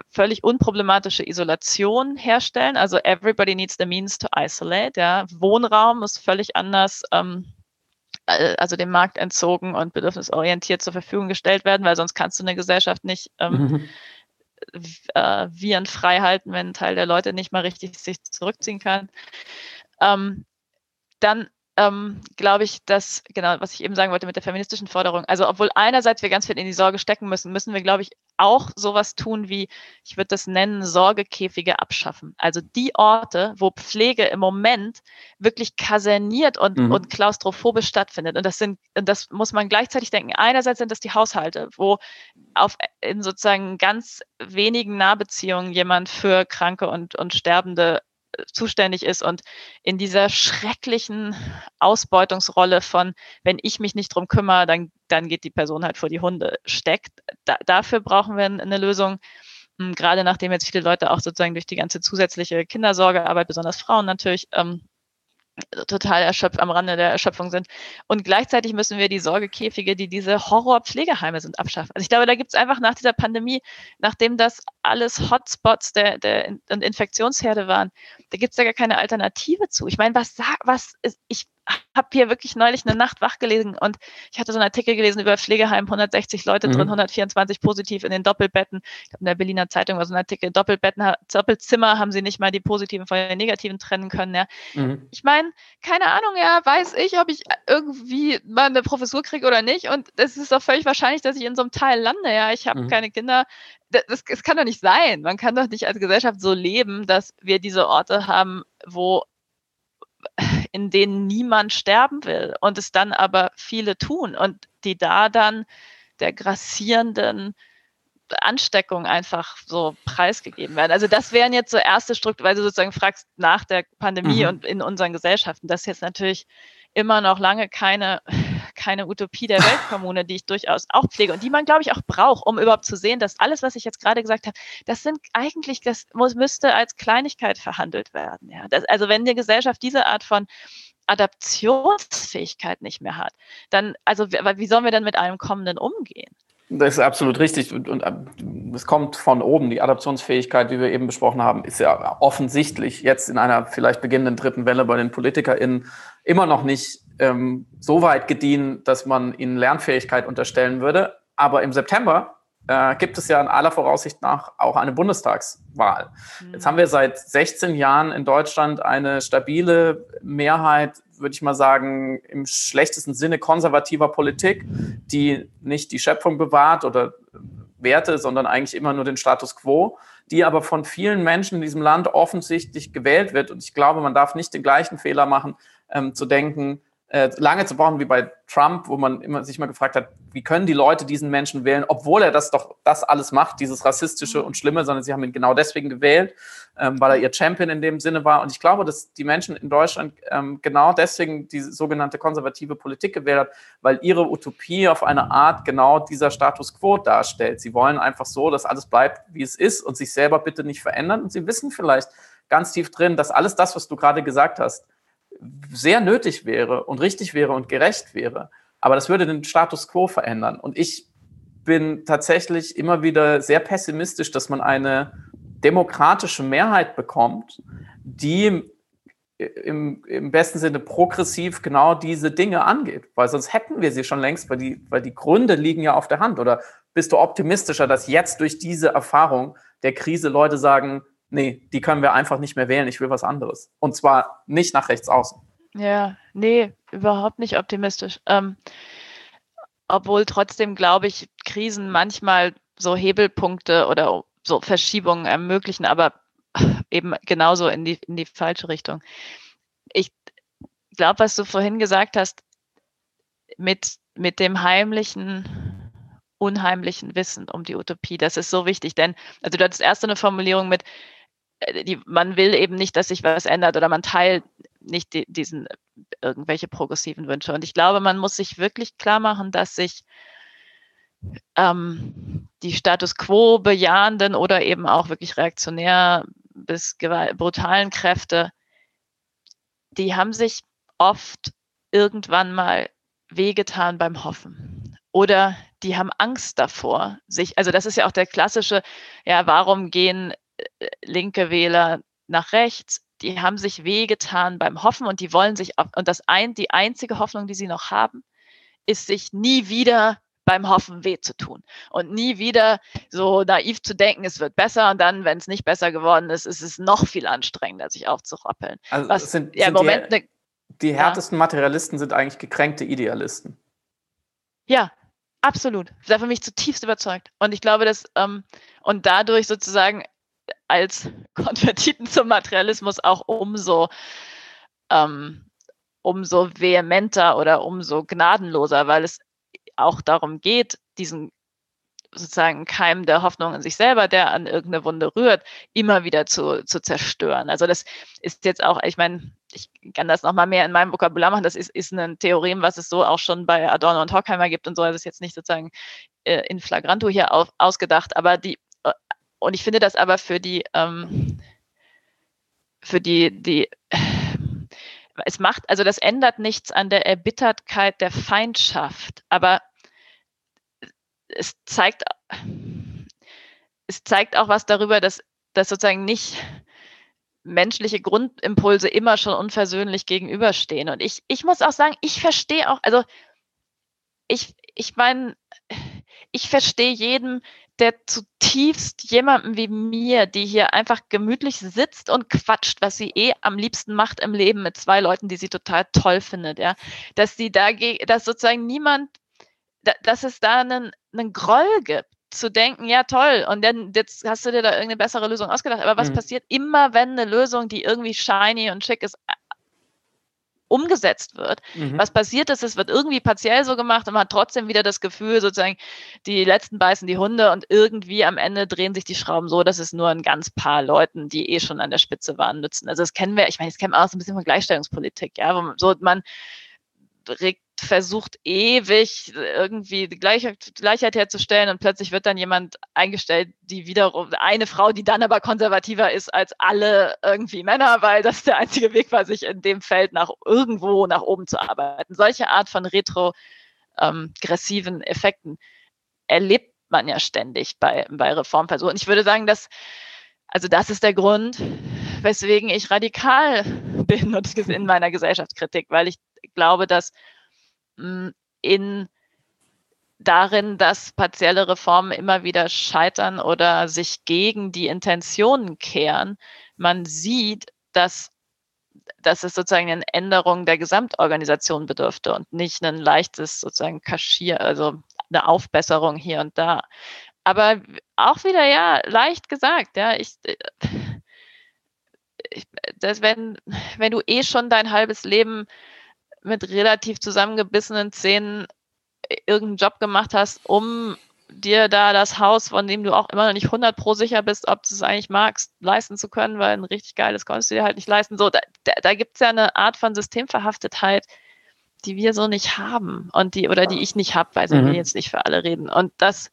völlig unproblematische Isolation herstellen. Also everybody needs the means to isolate. Ja. Wohnraum muss völlig anders ähm, äh, also dem Markt entzogen und bedürfnisorientiert zur Verfügung gestellt werden, weil sonst kannst du eine Gesellschaft nicht ähm, mhm. äh, virenfrei halten, wenn ein Teil der Leute nicht mal richtig sich zurückziehen kann. Ähm, dann ähm, glaube ich, dass, genau, was ich eben sagen wollte mit der feministischen Forderung, also obwohl einerseits wir ganz viel in die Sorge stecken müssen, müssen wir, glaube ich, auch sowas tun wie, ich würde das nennen, Sorgekäfige abschaffen. Also die Orte, wo Pflege im Moment wirklich kaserniert und, mhm. und klaustrophobisch stattfindet. Und das sind, und das muss man gleichzeitig denken. Einerseits sind das die Haushalte, wo auf in sozusagen ganz wenigen Nahbeziehungen jemand für Kranke und, und Sterbende zuständig ist und in dieser schrecklichen Ausbeutungsrolle von, wenn ich mich nicht drum kümmere, dann, dann geht die Person halt vor die Hunde steckt. Da, dafür brauchen wir eine Lösung. Hm, gerade nachdem jetzt viele Leute auch sozusagen durch die ganze zusätzliche Kindersorgearbeit, besonders Frauen natürlich, ähm, total erschöpft, am Rande der Erschöpfung sind. Und gleichzeitig müssen wir die Sorgekäfige, die diese Horrorpflegeheime sind, abschaffen. Also ich glaube, da gibt es einfach nach dieser Pandemie, nachdem das alles Hotspots der, der und Infektionsherde waren, da gibt es ja gar keine Alternative zu. Ich meine, was was ist, ich habe hier wirklich neulich eine Nacht wach gelesen und ich hatte so einen Artikel gelesen über Pflegeheim, 160 Leute mhm. drin, 124 positiv in den Doppelbetten. Ich glaube, in der Berliner Zeitung war so ein Artikel, Doppelbetten, Doppelzimmer haben sie nicht mal die positiven von den negativen trennen können. Ja. Mhm. Ich meine, keine Ahnung, ja, weiß ich, ob ich irgendwie mal eine Professur kriege oder nicht. Und es ist doch völlig wahrscheinlich, dass ich in so einem Teil lande. Ja, ich habe mhm. keine Kinder. Das, das, das kann doch nicht sein. Man kann doch nicht als Gesellschaft so leben, dass wir diese Orte haben, wo in denen niemand sterben will und es dann aber viele tun und die da dann der grassierenden Ansteckung einfach so preisgegeben werden. Also das wären jetzt so erste Strukturen, weil du sozusagen fragst nach der Pandemie mhm. und in unseren Gesellschaften. Das ist jetzt natürlich immer noch lange keine keine Utopie der Weltkommune, die ich durchaus auch pflege und die man, glaube ich, auch braucht, um überhaupt zu sehen, dass alles, was ich jetzt gerade gesagt habe, das sind eigentlich, das muss, müsste als Kleinigkeit verhandelt werden. Ja. Das, also wenn die Gesellschaft diese Art von Adaptionsfähigkeit nicht mehr hat, dann, also wie sollen wir denn mit einem Kommenden umgehen? Das ist absolut richtig. Und, und es kommt von oben. Die Adaptionsfähigkeit, wie wir eben besprochen haben, ist ja offensichtlich jetzt in einer vielleicht beginnenden dritten Welle bei den PolitikerInnen immer noch nicht ähm, so weit gediehen, dass man ihnen Lernfähigkeit unterstellen würde. Aber im September äh, gibt es ja in aller Voraussicht nach auch eine Bundestagswahl. Mhm. Jetzt haben wir seit 16 Jahren in Deutschland eine stabile Mehrheit, würde ich mal sagen, im schlechtesten Sinne konservativer Politik, die nicht die Schöpfung bewahrt oder Werte, sondern eigentlich immer nur den Status quo, die aber von vielen Menschen in diesem Land offensichtlich gewählt wird. Und ich glaube, man darf nicht den gleichen Fehler machen, ähm, zu denken, äh, lange zu brauchen wie bei Trump, wo man immer, sich mal gefragt hat, wie können die Leute diesen Menschen wählen, obwohl er das doch das alles macht, dieses rassistische und schlimme, sondern sie haben ihn genau deswegen gewählt, ähm, weil er ihr Champion in dem Sinne war. Und ich glaube, dass die Menschen in Deutschland ähm, genau deswegen die sogenannte konservative Politik gewählt hat, weil ihre Utopie auf eine Art genau dieser Status quo darstellt. Sie wollen einfach so, dass alles bleibt, wie es ist und sich selber bitte nicht verändern. Und sie wissen vielleicht ganz tief drin, dass alles das, was du gerade gesagt hast, sehr nötig wäre und richtig wäre und gerecht wäre. Aber das würde den Status quo verändern. Und ich bin tatsächlich immer wieder sehr pessimistisch, dass man eine demokratische Mehrheit bekommt, die im, im besten Sinne progressiv genau diese Dinge angeht. Weil sonst hätten wir sie schon längst, weil die, weil die Gründe liegen ja auf der Hand. Oder bist du optimistischer, dass jetzt durch diese Erfahrung der Krise Leute sagen, nee, die können wir einfach nicht mehr wählen, ich will was anderes. Und zwar nicht nach rechts außen. Ja, nee, überhaupt nicht optimistisch. Ähm, obwohl trotzdem, glaube ich, Krisen manchmal so Hebelpunkte oder so Verschiebungen ermöglichen, aber eben genauso in die, in die falsche Richtung. Ich glaube, was du vorhin gesagt hast, mit, mit dem heimlichen, unheimlichen Wissen um die Utopie, das ist so wichtig. Denn, also du hattest erst eine Formulierung mit, die, man will eben nicht, dass sich was ändert oder man teilt nicht die, diesen irgendwelche progressiven Wünsche. Und ich glaube, man muss sich wirklich klar machen, dass sich ähm, die Status quo bejahenden oder eben auch wirklich reaktionär bis brutalen Kräfte, die haben sich oft irgendwann mal wehgetan beim Hoffen. Oder die haben Angst davor, sich, also das ist ja auch der klassische, ja, warum gehen äh, linke Wähler nach rechts? Die haben sich wehgetan beim Hoffen und die wollen sich, und das ein, die einzige Hoffnung, die sie noch haben, ist sich nie wieder beim Hoffen weh zu tun und nie wieder so naiv zu denken, es wird besser und dann, wenn es nicht besser geworden ist, ist es noch viel anstrengender, sich aufzurappeln. Also Was, sind, ja, im Moment die, die härtesten ja. Materialisten sind eigentlich gekränkte Idealisten. Ja, absolut. Da für mich zutiefst überzeugt. Und ich glaube, dass ähm, und dadurch sozusagen als Konvertiten zum Materialismus auch umso ähm, umso vehementer oder umso gnadenloser, weil es auch darum geht, diesen sozusagen Keim der Hoffnung in sich selber, der an irgendeine Wunde rührt, immer wieder zu, zu zerstören. Also das ist jetzt auch, ich meine, ich kann das nochmal mehr in meinem Vokabular machen, das ist, ist ein Theorem, was es so auch schon bei Adorno und Horkheimer gibt und so, das ist jetzt nicht sozusagen äh, in Flagranto hier auf, ausgedacht, aber die, und ich finde das aber für die, ähm, für die, die, es macht, also das ändert nichts an der Erbittertkeit der Feindschaft, aber es zeigt, es zeigt auch was darüber, dass, dass sozusagen nicht menschliche Grundimpulse immer schon unversöhnlich gegenüberstehen. Und ich, ich muss auch sagen, ich verstehe auch, also ich, ich meine, ich verstehe jedem, der zutiefst jemandem wie mir, die hier einfach gemütlich sitzt und quatscht, was sie eh am liebsten macht im Leben mit zwei Leuten, die sie total toll findet, ja, dass sie da, dass sozusagen niemand, dass es da einen, einen Groll gibt zu denken, ja toll, und dann jetzt hast du dir da irgendeine bessere Lösung ausgedacht. Aber was mhm. passiert immer, wenn eine Lösung, die irgendwie shiny und schick ist, umgesetzt wird. Mhm. Was passiert ist, es wird irgendwie partiell so gemacht und man hat trotzdem wieder das Gefühl, sozusagen, die letzten beißen die Hunde und irgendwie am Ende drehen sich die Schrauben so, dass es nur ein ganz paar Leuten, die eh schon an der Spitze waren, nützen. Also das kennen wir, ich meine, das kennen wir auch so ein bisschen von Gleichstellungspolitik, ja, wo man, so man regt versucht ewig irgendwie Gleichheit, Gleichheit, herzustellen und plötzlich wird dann jemand eingestellt, die wiederum, eine Frau, die dann aber konservativer ist als alle irgendwie Männer, weil das der einzige Weg war, sich in dem Feld nach irgendwo nach oben zu arbeiten. Solche Art von retrogressiven ähm, Effekten erlebt man ja ständig bei, bei Reformversuchen. Ich würde sagen, dass, also das ist der Grund, weswegen ich radikal bin und in meiner Gesellschaftskritik, weil ich glaube, dass in darin, dass partielle Reformen immer wieder scheitern oder sich gegen die Intentionen kehren. Man sieht, dass, dass es sozusagen eine Änderung der Gesamtorganisation bedürfte und nicht ein leichtes sozusagen Kaschier, also eine Aufbesserung hier und da. Aber auch wieder, ja, leicht gesagt, ja, ich, äh, ich das, wenn, wenn du eh schon dein halbes Leben mit relativ zusammengebissenen Zähnen irgendeinen Job gemacht hast, um dir da das Haus, von dem du auch immer noch nicht 100 pro sicher bist, ob du es eigentlich magst, leisten zu können, weil ein richtig geiles konntest du dir halt nicht leisten. So, da, da, da gibt es ja eine Art von Systemverhaftetheit, die wir so nicht haben und die, oder die ich nicht habe, weil mhm. wir jetzt nicht für alle reden. Und das,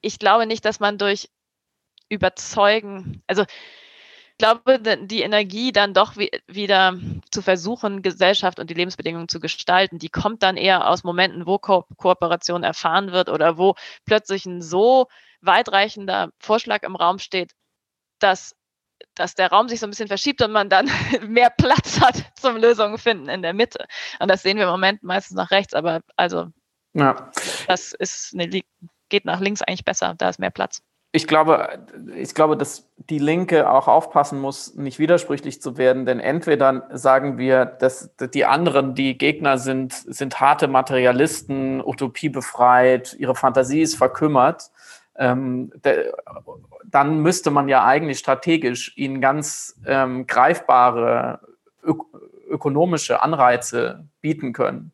ich glaube nicht, dass man durch Überzeugen, also glaube, die Energie dann doch wieder zu versuchen, Gesellschaft und die Lebensbedingungen zu gestalten, die kommt dann eher aus Momenten, wo Ko Kooperation erfahren wird oder wo plötzlich ein so weitreichender Vorschlag im Raum steht, dass, dass der Raum sich so ein bisschen verschiebt und man dann mehr Platz hat zum Lösungen finden in der Mitte. Und das sehen wir im Moment meistens nach rechts, aber also ja. das ist eine, geht nach links eigentlich besser, da ist mehr Platz ich glaube, ich glaube, dass die Linke auch aufpassen muss, nicht widersprüchlich zu werden, denn entweder sagen wir, dass die anderen, die Gegner sind, sind harte Materialisten, utopiebefreit, ihre Fantasie ist verkümmert. Ähm, de, dann müsste man ja eigentlich strategisch ihnen ganz ähm, greifbare ök ökonomische Anreize bieten können.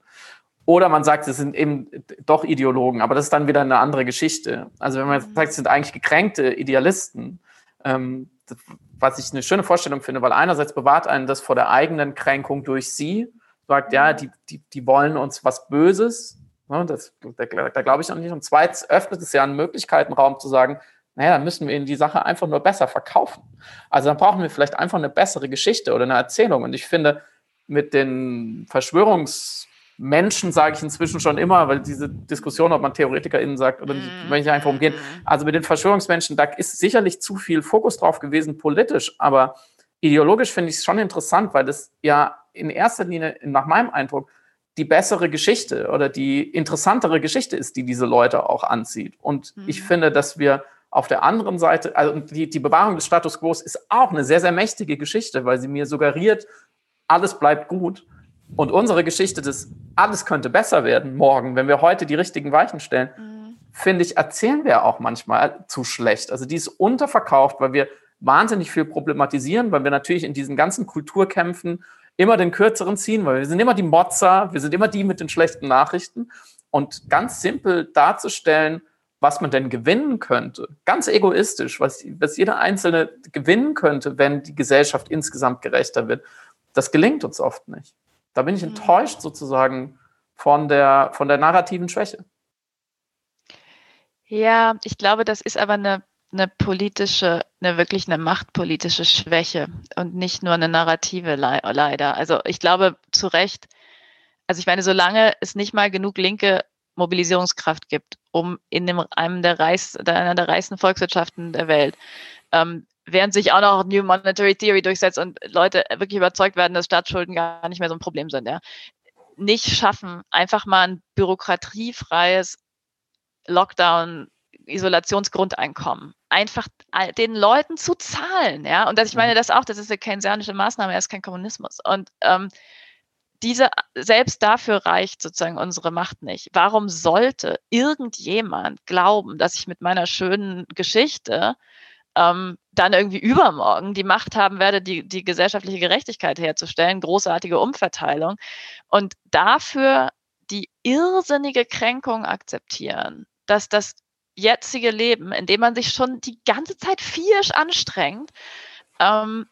Oder man sagt, es sind eben doch Ideologen, aber das ist dann wieder eine andere Geschichte. Also wenn man mhm. sagt, es sind eigentlich gekränkte Idealisten, Ähm, was ich eine schöne Vorstellung finde, weil einerseits bewahrt einen das vor der eigenen Kränkung durch sie, sagt, ja, die, die, die wollen uns was Böses, ne, das, da, da glaube ich noch nicht. Und zweitens öffnet es ja einen Möglichkeitenraum zu sagen, naja, dann müssen wir ihnen die Sache einfach nur besser verkaufen. Also dann brauchen wir vielleicht einfach eine bessere Geschichte oder eine Erzählung. Und ich finde, mit den Verschwörungsmenschen sage ich inzwischen schon immer, weil diese Diskussion, ob man TheoretikerInnen sagt oder nicht, wenn ich einfach umgehen. Also mit den Verschwörungsmenschen, da ist sicherlich zu viel Fokus drauf gewesen, politisch, aber ideologisch finde ich es schon interessant, weil das ja in erster Linie, nach meinem Eindruck, die bessere Geschichte oder die interessantere Geschichte ist, die diese Leute auch anzieht. Und mhm. ich finde, dass wir auf der anderen Seite, also die, die Bewahrung des Status quo ist auch eine sehr, sehr mächtige Geschichte, weil sie mir suggeriert, alles bleibt gut. Und unsere Geschichte des alles könnte besser werden morgen, wenn wir heute die richtigen Weichen stellen, mhm. finde ich, erzählen wir auch manchmal zu schlecht. Also die ist unterverkauft, weil wir wahnsinnig viel problematisieren, weil wir natürlich in diesen ganzen Kulturkämpfen immer den kürzeren ziehen, weil wir sind immer die Motzer, wir sind immer die mit den schlechten Nachrichten. Und ganz simpel darzustellen, was man denn gewinnen könnte, ganz egoistisch, was, was jeder Einzelne gewinnen könnte, wenn die Gesellschaft insgesamt gerechter wird, das gelingt uns oft nicht. Da bin ich mhm. enttäuscht sozusagen von der, von der narrativen Schwäche. Ja, ich glaube, das ist aber eine, eine politische, eine wirklich eine machtpolitische Schwäche und nicht nur eine narrative leider. Also ich glaube zu Recht, also ich meine, solange es nicht mal genug linke Mobilisierungskraft gibt, um in dem, einem der, Reichs, einer der reichsten Volkswirtschaften der Welt, ähm, während sich auch noch New Monetary Theory durchsetzt und Leute wirklich überzeugt werden, dass Staatsschulden gar nicht mehr so ein Problem sind, ja, nicht schaffen, einfach mal ein bürokratiefreies Lockdown Isolationsgrundeinkommen einfach den Leuten zu zahlen, ja. Und das, ich meine mhm. das auch, das ist eine keynesianische Maßnahme, er ist kein Kommunismus. Und ähm, diese, selbst dafür reicht sozusagen unsere Macht nicht. Warum sollte irgendjemand glauben, dass ich mit meiner schönen Geschichte ähm, dann irgendwie übermorgen die Macht haben werde, die, die gesellschaftliche Gerechtigkeit herzustellen, großartige Umverteilung und dafür die irrsinnige Kränkung akzeptieren, dass das jetzige Leben, in dem man sich schon die ganze Zeit viersch anstrengt, ähm,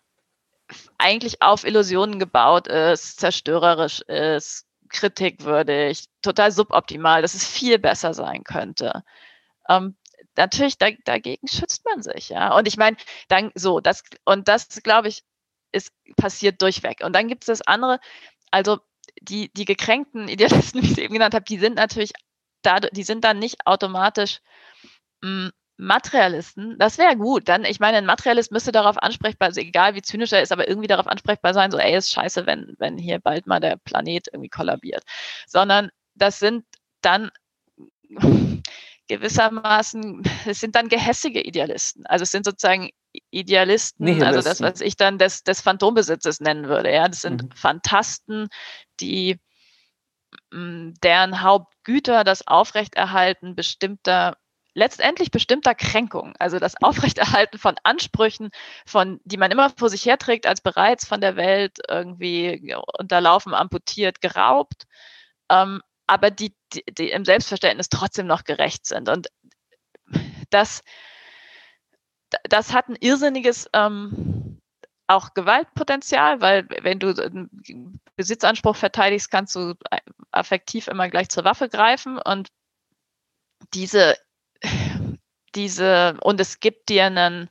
eigentlich auf Illusionen gebaut ist, zerstörerisch ist, kritikwürdig, total suboptimal, dass es viel besser sein könnte. Ähm, natürlich, da, dagegen schützt man sich, ja. Und ich meine, dann so, das, und das, glaube ich, ist passiert durchweg. Und dann gibt es das andere, also die, die gekränkten Idealisten, wie ich es eben genannt habe, die sind natürlich da, die sind dann nicht automatisch hm, Materialisten, das wäre gut. Dann, ich meine, ein Materialist müsste darauf ansprechbar, also egal wie zynisch er ist, aber irgendwie darauf ansprechbar sein, so, ey, ist scheiße, wenn, wenn hier bald mal der Planet irgendwie kollabiert. Sondern das sind dann gewissermaßen, es sind dann gehässige Idealisten. Also es sind sozusagen Idealisten, Nihilisten. also das, was ich dann des, des Phantombesitzes nennen würde. Ja, das sind mhm. Fantasten, die deren Hauptgüter das Aufrechterhalten bestimmter letztendlich bestimmter Kränkung, also das Aufrechterhalten von Ansprüchen, von, die man immer vor sich herträgt, als bereits von der Welt irgendwie unterlaufen, amputiert, geraubt, ähm, aber die, die, die, im Selbstverständnis trotzdem noch gerecht sind. Und das, das hat ein irrsinniges ähm, auch Gewaltpotenzial, weil wenn du einen Besitzanspruch verteidigst, kannst du affektiv immer gleich zur Waffe greifen und diese diese, und es gibt dir einen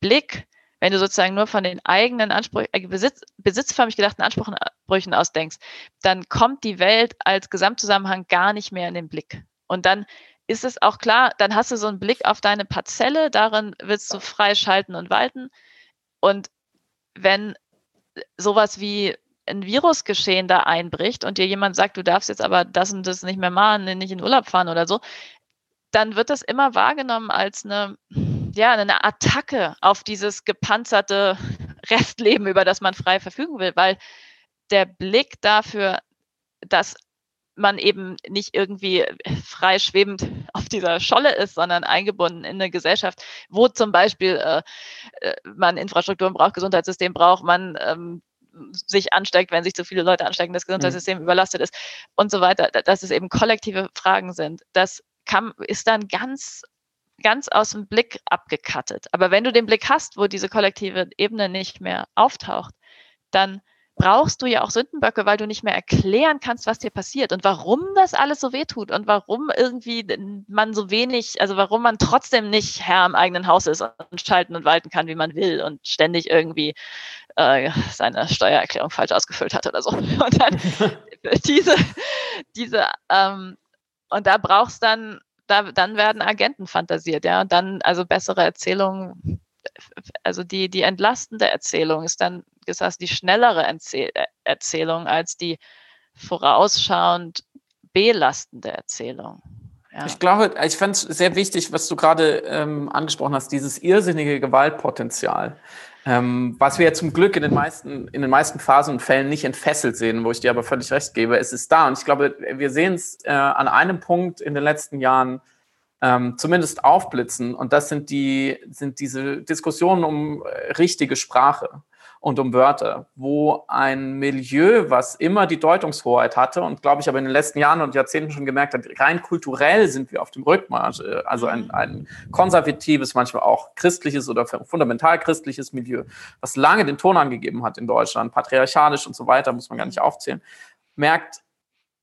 Blick, wenn du sozusagen nur von den eigenen Ansprüchen, äh, Besitz, besitzförmig gedachten Ansprüchen ausdenkst, dann kommt die Welt als Gesamtzusammenhang gar nicht mehr in den Blick. Und dann ist es auch klar, dann hast du so einen Blick auf deine Parzelle, darin willst du frei schalten und walten. Und wenn sowas wie ein Virusgeschehen da einbricht und dir jemand sagt, du darfst jetzt aber das und das nicht mehr machen, nicht in Urlaub fahren oder so, dann wird das immer wahrgenommen als eine, ja, eine Attacke auf dieses gepanzerte Restleben, über das man frei verfügen will, weil der Blick dafür, dass man eben nicht irgendwie frei schwebend auf dieser Scholle ist, sondern eingebunden in eine Gesellschaft, wo zum Beispiel äh, äh man Infrastrukturen braucht, Gesundheitssystem braucht, man ähm, sich ansteckt, wenn sich zu viele Leute anstecken, das Gesundheitssystem mhm. überlastet ist und so weiter, dass es eben kollektive Fragen sind. Das kann, ist dann ganz ganz aus dem Blick abgekattet. Aber wenn du den Blick hast, wo diese kollektive Ebene nicht mehr auftaucht, dann brauchst du ja auch Sündenböcke, weil du nicht mehr erklären kannst, was dir passiert und warum das alles so wehtut und warum irgendwie man so wenig, also warum man trotzdem nicht Herr im eigenen Haus ist und schalten und walten kann, wie man will und ständig irgendwie äh, seine Steuererklärung falsch ausgefüllt hat oder so. Und dann diese, diese, ähm, und da brauchst dann, da, dann werden Agenten fantasiert, ja, und dann also bessere Erzählungen also die, die entlastende Erzählung ist dann ist das die schnellere Erzähl Erzählung als die vorausschauend belastende Erzählung. Ja. Ich glaube, ich fand es sehr wichtig, was du gerade ähm, angesprochen hast, dieses irrsinnige Gewaltpotenzial, ähm, was wir ja zum Glück in den meisten, in den meisten Phasen und Fällen nicht entfesselt sehen, wo ich dir aber völlig recht gebe. Es ist da und ich glaube, wir sehen es äh, an einem Punkt in den letzten Jahren ähm, zumindest aufblitzen und das sind die, sind diese Diskussionen um äh, richtige Sprache und um Wörter, wo ein Milieu, was immer die Deutungshoheit hatte und glaube ich aber in den letzten Jahren und Jahrzehnten schon gemerkt hat, rein kulturell sind wir auf dem Rückmarsch, äh, also ein, ein konservatives, manchmal auch christliches oder fundamental christliches Milieu, was lange den Ton angegeben hat in Deutschland, patriarchalisch und so weiter, muss man gar nicht aufzählen, merkt,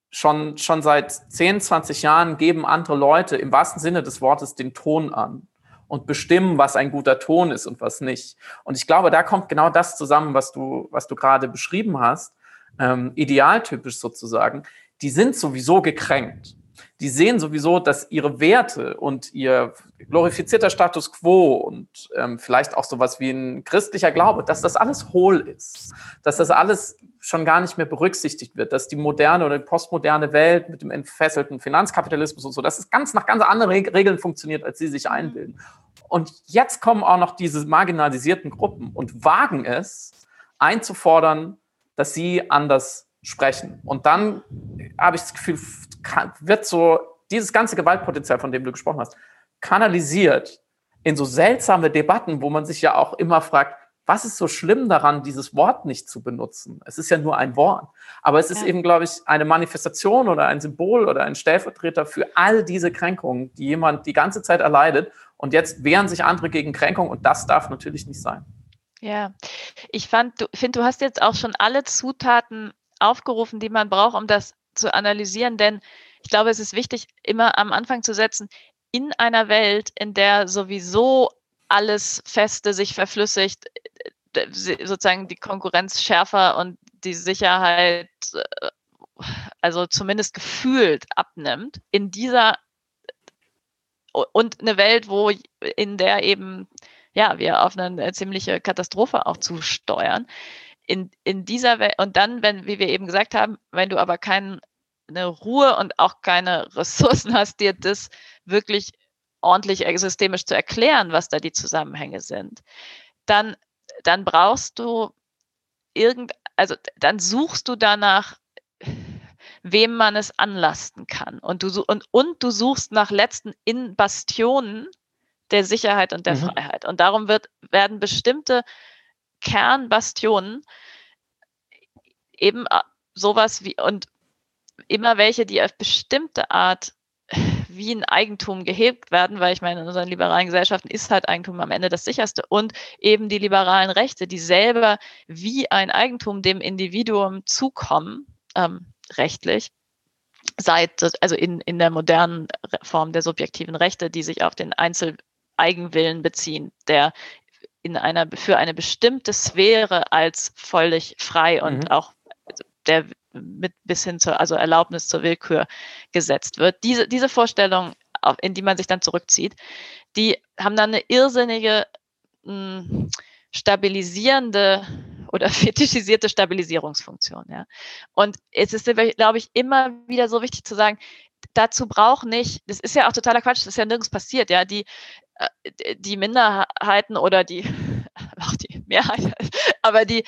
schon, schon seit 10, 20 Jahren geben andere Leute im wahrsten Sinne des Wortes den Ton an und bestimmen, was ein guter Ton ist und was nicht. Und ich glaube, da kommt genau das zusammen, was du, was du gerade beschrieben hast, ähm, idealtypisch sozusagen. Die sind sowieso gekränkt. Die sehen sowieso, dass ihre Werte und ihr glorifizierter Status quo und ähm, vielleicht auch sowas wie ein christlicher Glaube, dass das alles hohl ist, dass das alles schon gar nicht mehr berücksichtigt wird, dass die moderne oder die postmoderne Welt mit dem entfesselten Finanzkapitalismus und so, dass es ganz nach ganz anderen Regeln funktioniert, als sie sich einbilden. Und jetzt kommen auch noch diese marginalisierten Gruppen und wagen es, einzufordern, dass sie anders sprechen. Und dann habe ich das Gefühl, wird so dieses ganze Gewaltpotenzial, von dem du gesprochen hast, kanalisiert in so seltsame Debatten, wo man sich ja auch immer fragt, was ist so schlimm daran, dieses Wort nicht zu benutzen? Es ist ja nur ein Wort. Aber es ist ja. eben, glaube ich, eine Manifestation oder ein Symbol oder ein Stellvertreter für all diese Kränkungen, die jemand die ganze Zeit erleidet und jetzt wehren sich andere gegen Kränkung und das darf natürlich nicht sein. Ja, ich fand, du, finde, du hast jetzt auch schon alle Zutaten aufgerufen, die man braucht, um das zu analysieren, denn ich glaube, es ist wichtig, immer am Anfang zu setzen, in einer Welt, in der sowieso alles Feste sich verflüssigt, sozusagen die Konkurrenz schärfer und die Sicherheit, äh, also zumindest gefühlt abnimmt, in dieser und eine Welt, wo in der eben ja wir auf eine ziemliche Katastrophe auch zusteuern. In, in dieser Welt und dann, wenn, wie wir eben gesagt haben, wenn du aber keine Ruhe und auch keine Ressourcen hast, dir das wirklich ordentlich systemisch zu erklären, was da die Zusammenhänge sind, dann, dann brauchst du irgend, also dann suchst du danach wem man es anlasten kann. Und du, und, und du suchst nach letzten in Bastionen der Sicherheit und der mhm. Freiheit. Und darum wird, werden bestimmte Kernbastionen eben äh, sowas wie, und immer welche, die auf bestimmte Art wie ein Eigentum gehebt werden, weil ich meine, in unseren liberalen Gesellschaften ist halt Eigentum am Ende das sicherste und eben die liberalen Rechte, die selber wie ein Eigentum dem Individuum zukommen, ähm, rechtlich seit, also in, in der modernen Form der subjektiven Rechte, die sich auf den Einzeleigenwillen beziehen, der in einer, für eine bestimmte Sphäre als völlig frei und mhm. auch der mit bis hin zur, also Erlaubnis zur Willkür gesetzt wird. Diese, diese Vorstellung, in die man sich dann zurückzieht, die haben dann eine irrsinnige, mh, hm, stabilisierende oder fetischisierte Stabilisierungsfunktion. Ja. Und es ist, glaube ich, immer wieder so wichtig zu sagen, dazu braucht nicht, das ist ja auch totaler Quatsch, das ist ja nirgends passiert, ja, die, die Minderheiten oder die, auch die Mehrheit, aber die,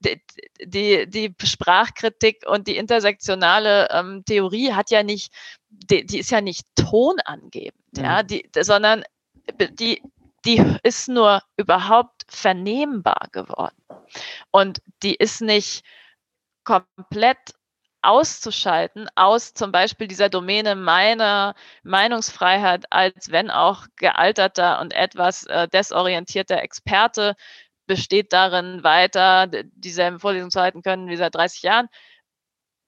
die, die, die Sprachkritik und die intersektionale ähm, Theorie hat ja nicht, die, die ist ja nicht tonangebend, mhm. ja, die, sondern die, die ist nur überhaupt vernehmbar geworden. Und die ist nicht komplett auszuschalten aus zum Beispiel dieser Domäne meiner Meinungsfreiheit als wenn auch gealterter und etwas äh, desorientierter Experte besteht darin weiter, dieselben Vorlesungen zu halten können wie seit 30 Jahren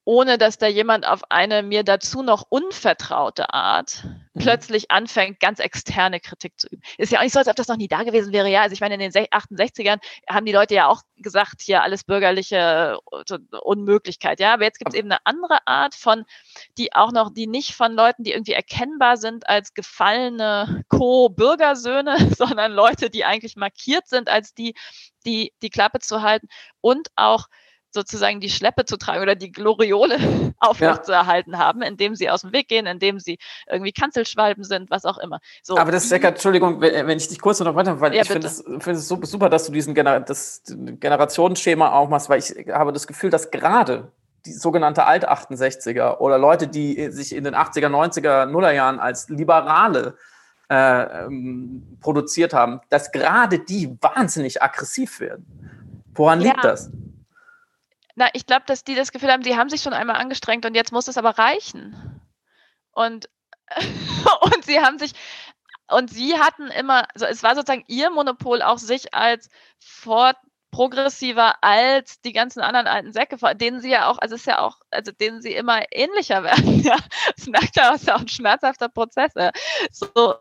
ohne dass da jemand auf eine mir dazu noch unvertraute Art mhm. plötzlich anfängt, ganz externe Kritik zu üben. Ist ja auch nicht so, als ob das noch nie da gewesen wäre. Ja, also ich meine, in den 68ern haben die Leute ja auch gesagt, hier alles bürgerliche Unmöglichkeit. Ja, aber jetzt gibt es eben eine andere Art von, die auch noch, die nicht von Leuten, die irgendwie erkennbar sind als gefallene Co-Bürgersöhne, sondern Leute, die eigentlich markiert sind als die, die die Klappe zu halten und auch sozusagen die Schleppe zu tragen oder die Gloriole aufrechtzuerhalten ja. haben, indem sie aus dem Weg gehen, indem sie irgendwie Kanzelschwalben sind, was auch immer. So. Aber das ist, Eckert, Entschuldigung, wenn ich dich kurz unterbreche, weil ja, ich finde es, find es super, dass du diesen Gener das Generationsschema auch machst, weil ich habe das Gefühl, dass gerade die sogenannte Alt-68er oder Leute, die sich in den 80er, 90er, Nullerjahren als Liberale äh, ähm, produziert haben, dass gerade die wahnsinnig aggressiv werden. Woran ja. liegt das? Na, ich glaube, dass die das Gefühl haben, sie haben sich schon einmal angestrengt und jetzt muss es aber reichen. Und, und sie haben sich, und sie hatten immer, also es war sozusagen ihr Monopol auch sich als fort progressiver als die ganzen anderen alten Säcke, denen sie ja auch, also es ist ja auch, also denen sie immer ähnlicher werden. Ja, das merkt ja, ist auch ein schmerzhafter Prozess. Ja. So,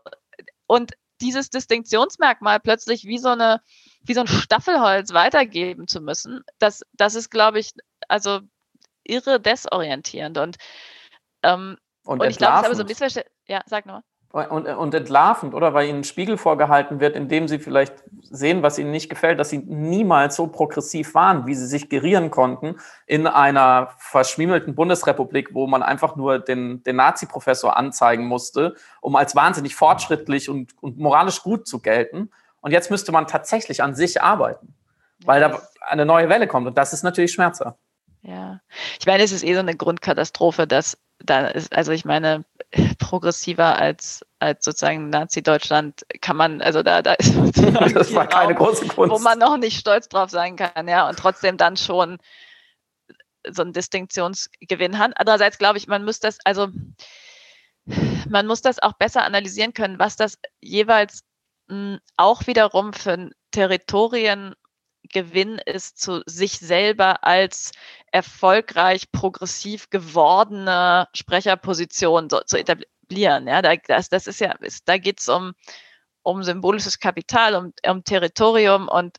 und dieses Distinktionsmerkmal plötzlich wie so eine, wie so ein Staffelholz weitergeben zu müssen, das, das ist, glaube ich, also irre desorientierend. Und, ähm, und, und ich glaube, es aber so ein Missverständnis. Ja, sag nochmal. Und, und entlarvend, oder? Weil ihnen ein Spiegel vorgehalten wird, in dem sie vielleicht sehen, was ihnen nicht gefällt, dass sie niemals so progressiv waren, wie sie sich gerieren konnten in einer verschwiemelten Bundesrepublik, wo man einfach nur den, den Nazi-Professor anzeigen musste, um als wahnsinnig fortschrittlich und, und moralisch gut zu gelten. Und jetzt müsste man tatsächlich an sich arbeiten, weil da eine neue Welle kommt. Und das ist natürlich schmerzhaft. Ja, ich meine, es ist eh so eine Grundkatastrophe, dass da ist, also ich meine, progressiver als, als sozusagen Nazi-Deutschland kann man, also da, da ist das war keine Raum, große Kunst. wo man noch nicht stolz drauf sein kann, ja, und trotzdem dann schon so einen Distinktionsgewinn hat. Andererseits glaube ich, man muss das, also man muss das auch besser analysieren können, was das jeweils auch wiederum für ein Territorien Gewinn ist, zu sich selber als erfolgreich progressiv gewordene Sprecherposition so, zu etablieren. Ja, das, das ist ja, ist, da geht es um, um symbolisches Kapital, um, um Territorium und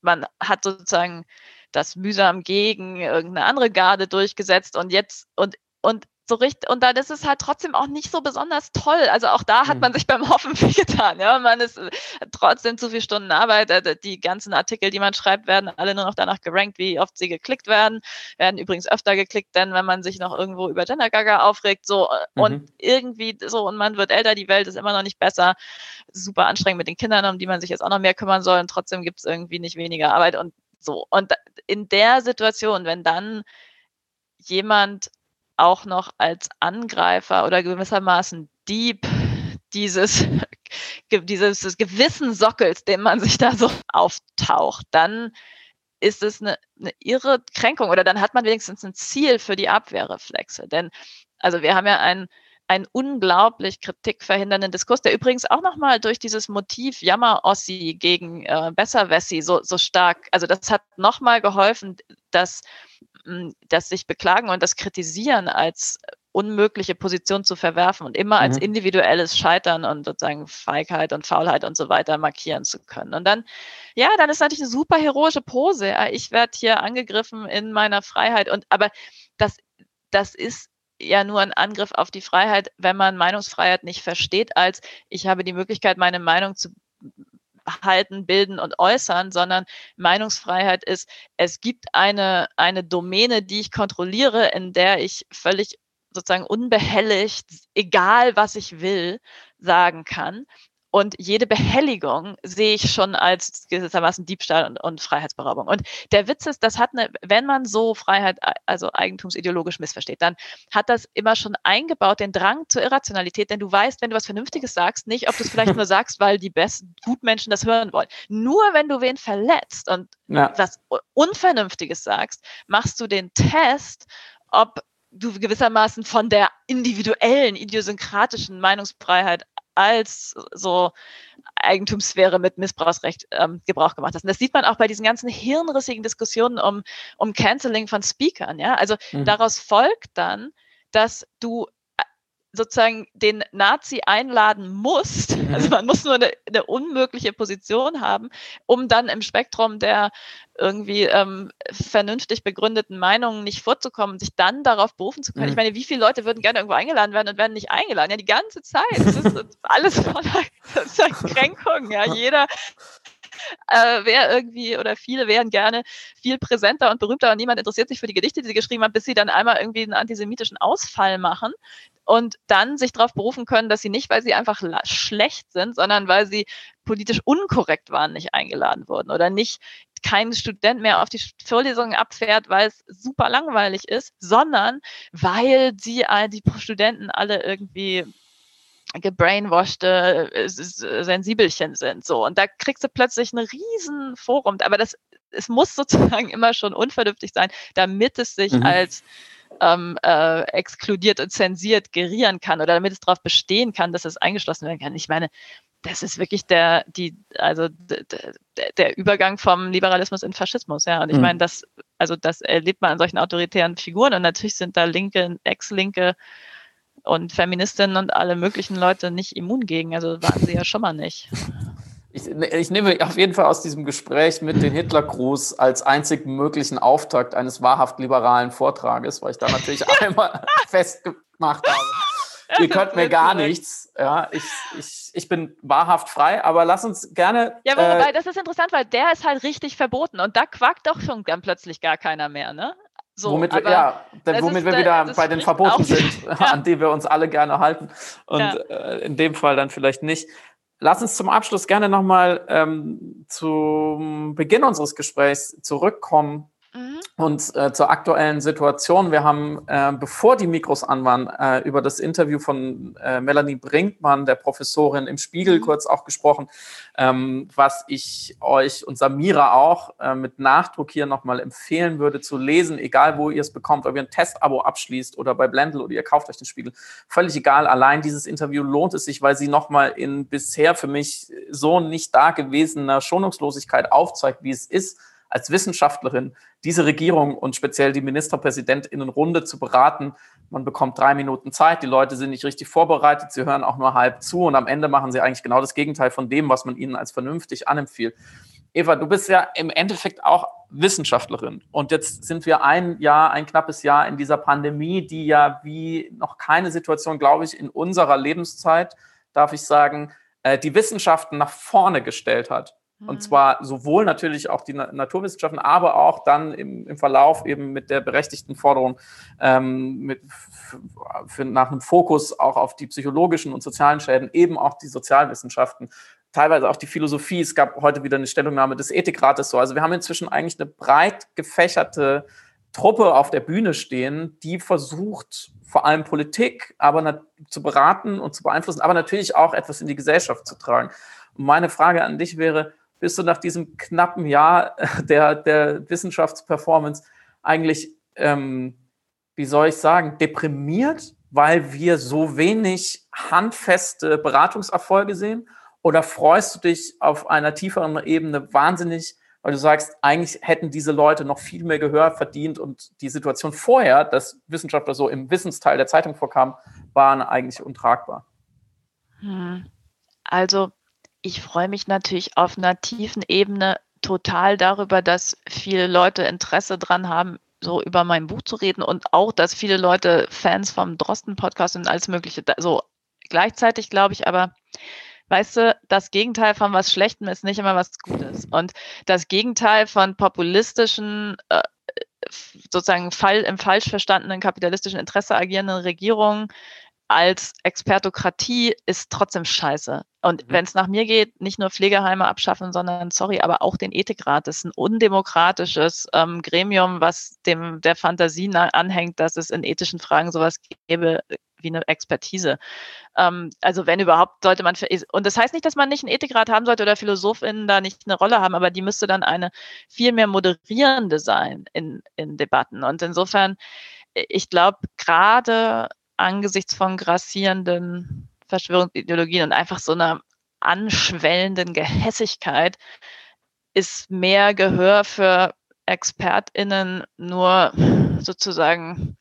man hat sozusagen das mühsam gegen irgendeine andere Garde durchgesetzt und jetzt und und so richtig, und dann ist es halt trotzdem auch nicht so besonders toll. Also auch da hat mhm. man sich beim Hoffen viel getan. Ja, man ist äh, trotzdem zu viele Stunden Arbeit. Äh, die ganzen Artikel, die man schreibt, werden alle nur noch danach gerankt, wie oft sie geklickt werden. Werden übrigens öfter geklickt, denn wenn man sich noch irgendwo über Gender Gaga aufregt, so äh, mhm. und irgendwie so und man wird älter, die Welt ist immer noch nicht besser. Super anstrengend mit den Kindern, um die man sich jetzt auch noch mehr kümmern soll. Und trotzdem gibt es irgendwie nicht weniger Arbeit und so. Und in der Situation, wenn dann jemand auch noch als Angreifer oder gewissermaßen Dieb dieses, dieses Gewissensockels, den man sich da so auftaucht, dann ist es eine, eine irre Kränkung oder dann hat man wenigstens ein Ziel für die Abwehrreflexe. Denn also wir haben ja einen, einen unglaublich kritikverhindernden Diskurs, der übrigens auch nochmal durch dieses Motiv Jammer-Ossi gegen äh, Besserwessi so, so stark, also das hat nochmal geholfen, dass das sich beklagen und das kritisieren als unmögliche Position zu verwerfen und immer mhm. als individuelles Scheitern und sozusagen Feigheit und Faulheit und so weiter markieren zu können. Und dann, ja, dann ist natürlich eine super heroische Pose. Ich werde hier angegriffen in meiner Freiheit und aber das, das ist ja nur ein Angriff auf die Freiheit, wenn man Meinungsfreiheit nicht versteht, als ich habe die Möglichkeit, meine Meinung zu halten, bilden und äußern, sondern Meinungsfreiheit ist, es gibt eine, eine Domäne, die ich kontrolliere, in der ich völlig sozusagen unbehelligt, egal was ich will, sagen kann. Und jede Behelligung sehe ich schon als gewissermaßen Diebstahl und, und, Freiheitsberaubung. Und der Witz ist, das hat eine, wenn man so Freiheit, also eigentumsideologisch missversteht, dann hat das immer schon eingebaut, den Drang zur Irrationalität, denn du weißt, wenn du was Vernünftiges sagst, nicht, ob du es vielleicht nur sagst, weil die besten Gutmenschen das hören wollen. Nur wenn du wen verletzt und ja. was Unvernünftiges sagst, machst du den Test, ob du gewissermaßen von der individuellen, idiosynkratischen Meinungsfreiheit als so Eigentumssphäre mit Missbrauchsrecht ähm, Gebrauch gemacht hast. Und das sieht man auch bei diesen ganzen hirnrissigen Diskussionen um, um Canceling von Speakern. Ja? Also mhm. daraus folgt dann, dass du sozusagen den Nazi einladen musst, mhm. also man muss nur eine, eine, unmögliche Position haben, um dann im Spektrum der irgendwie ähm, vernünftig begründeten Meinungen nicht vorzukommen, sich dann darauf berufen zu können. Mhm. Ich meine, wie viele Leute würden gerne irgendwo eingeladen werden und werden nicht eingeladen? Ja, die ganze Zeit. Das ist alles voller Kränkung. Ja, jeder äh, wäre irgendwie oder viele wären gerne viel präsenter und berühmter und niemand interessiert sich für die Gedichte, die sie geschrieben haben, bis sie dann einmal irgendwie einen antisemitischen Ausfall machen und dann sich darauf berufen können, dass sie nicht, weil sie einfach schlecht sind, sondern weil sie politisch unkorrekt waren, nicht eingeladen wurden oder nicht kein Student mehr auf die Vorlesungen abfährt, weil es super langweilig ist, sondern weil all die Studenten alle irgendwie gebrainwashte äh, Sensibelchen sind. So. Und da kriegst du plötzlich ein riesen Forum. Aber das, es muss sozusagen immer schon unvernünftig sein, damit es sich mhm. als ähm, äh, exkludiert und zensiert gerieren kann oder damit es darauf bestehen kann, dass es eingeschlossen werden kann. Ich meine, das ist wirklich der, die, also der Übergang vom Liberalismus in Faschismus, ja. Und ich mhm. meine, das, also das erlebt man an solchen autoritären Figuren und natürlich sind da Linke, Ex-Linke und Feministinnen und alle möglichen Leute nicht immun gegen. Also waren sie ja schon mal nicht. Ich, ich, nehme auf jeden Fall aus diesem Gespräch mit den Hitlergruß als einzigen möglichen Auftakt eines wahrhaft liberalen Vortrages, weil ich da natürlich einmal festgemacht habe. Ihr könnt mir gar nichts. Ja, ich, ich, ich bin wahrhaft frei, aber lass uns gerne. Ja, wobei, äh, das ist interessant, weil der ist halt richtig verboten und da quackt doch schon dann plötzlich gar keiner mehr, ne? So, womit wir, ja, womit wir wieder bei den Verboten sind, ja. an die wir uns alle gerne halten. Und ja. äh, in dem Fall dann vielleicht nicht. Lass uns zum Abschluss gerne nochmal ähm, zum Beginn unseres Gesprächs zurückkommen. Und äh, zur aktuellen Situation. Wir haben, äh, bevor die Mikros an waren, äh, über das Interview von äh, Melanie Brinkmann, der Professorin im Spiegel, mhm. kurz auch gesprochen, ähm, was ich euch und Samira auch äh, mit Nachdruck hier nochmal empfehlen würde zu lesen, egal wo ihr es bekommt, ob ihr ein Testabo abschließt oder bei Blendl oder ihr kauft euch den Spiegel. Völlig egal. Allein dieses Interview lohnt es sich, weil sie nochmal in bisher für mich so nicht dagewesener Schonungslosigkeit aufzeigt, wie es ist als Wissenschaftlerin diese Regierung und speziell die Ministerpräsidentinnenrunde zu beraten. Man bekommt drei Minuten Zeit, die Leute sind nicht richtig vorbereitet, sie hören auch nur halb zu und am Ende machen sie eigentlich genau das Gegenteil von dem, was man ihnen als vernünftig anempfiehlt. Eva, du bist ja im Endeffekt auch Wissenschaftlerin. Und jetzt sind wir ein Jahr, ein knappes Jahr in dieser Pandemie, die ja wie noch keine Situation, glaube ich, in unserer Lebenszeit, darf ich sagen, äh, die Wissenschaften nach vorne gestellt hat. Und mhm. zwar sowohl natürlich auch die Naturwissenschaften, aber auch dann im, im Verlauf eben mit der berechtigten Forderung ähm, mit, für, nach einem Fokus auch auf die psychologischen und sozialen Schäden, eben auch die Sozialwissenschaften, teilweise auch die Philosophie. Es gab heute wieder eine Stellungnahme des Ethikrates so. Also wir haben inzwischen eigentlich eine breit gefächerte Truppe auf der Bühne stehen, die versucht, vor allem Politik aber zu beraten und zu beeinflussen, aber natürlich auch etwas in die Gesellschaft zu tragen. Und meine Frage an dich wäre, bist du nach diesem knappen Jahr der, der Wissenschaftsperformance eigentlich, ähm, wie soll ich sagen, deprimiert, weil wir so wenig handfeste Beratungserfolge sehen? Oder freust du dich auf einer tieferen Ebene wahnsinnig, weil du sagst, eigentlich hätten diese Leute noch viel mehr Gehör verdient und die Situation vorher, dass Wissenschaftler so im Wissensteil der Zeitung vorkamen, waren eigentlich untragbar? Hm. Also ich freue mich natürlich auf einer tiefen Ebene total darüber, dass viele Leute Interesse dran haben, so über mein Buch zu reden und auch, dass viele Leute Fans vom Drosten-Podcast und alles Mögliche. So gleichzeitig glaube ich aber, weißt du, das Gegenteil von was Schlechtem ist nicht immer was Gutes. Und das Gegenteil von populistischen, äh, sozusagen im falsch verstandenen kapitalistischen Interesse agierenden Regierungen als Expertokratie ist trotzdem scheiße. Und mhm. wenn es nach mir geht, nicht nur Pflegeheime abschaffen, sondern, sorry, aber auch den Ethikrat. Das ist ein undemokratisches ähm, Gremium, was dem der Fantasie anhängt, dass es in ethischen Fragen sowas gäbe wie eine Expertise. Ähm, also wenn überhaupt, sollte man, und das heißt nicht, dass man nicht einen Ethikrat haben sollte oder PhilosophInnen da nicht eine Rolle haben, aber die müsste dann eine viel mehr moderierende sein in, in Debatten. Und insofern ich glaube, gerade angesichts von grassierenden Verschwörungsideologien und einfach so einer anschwellenden Gehässigkeit ist mehr Gehör für ExpertInnen nur sozusagen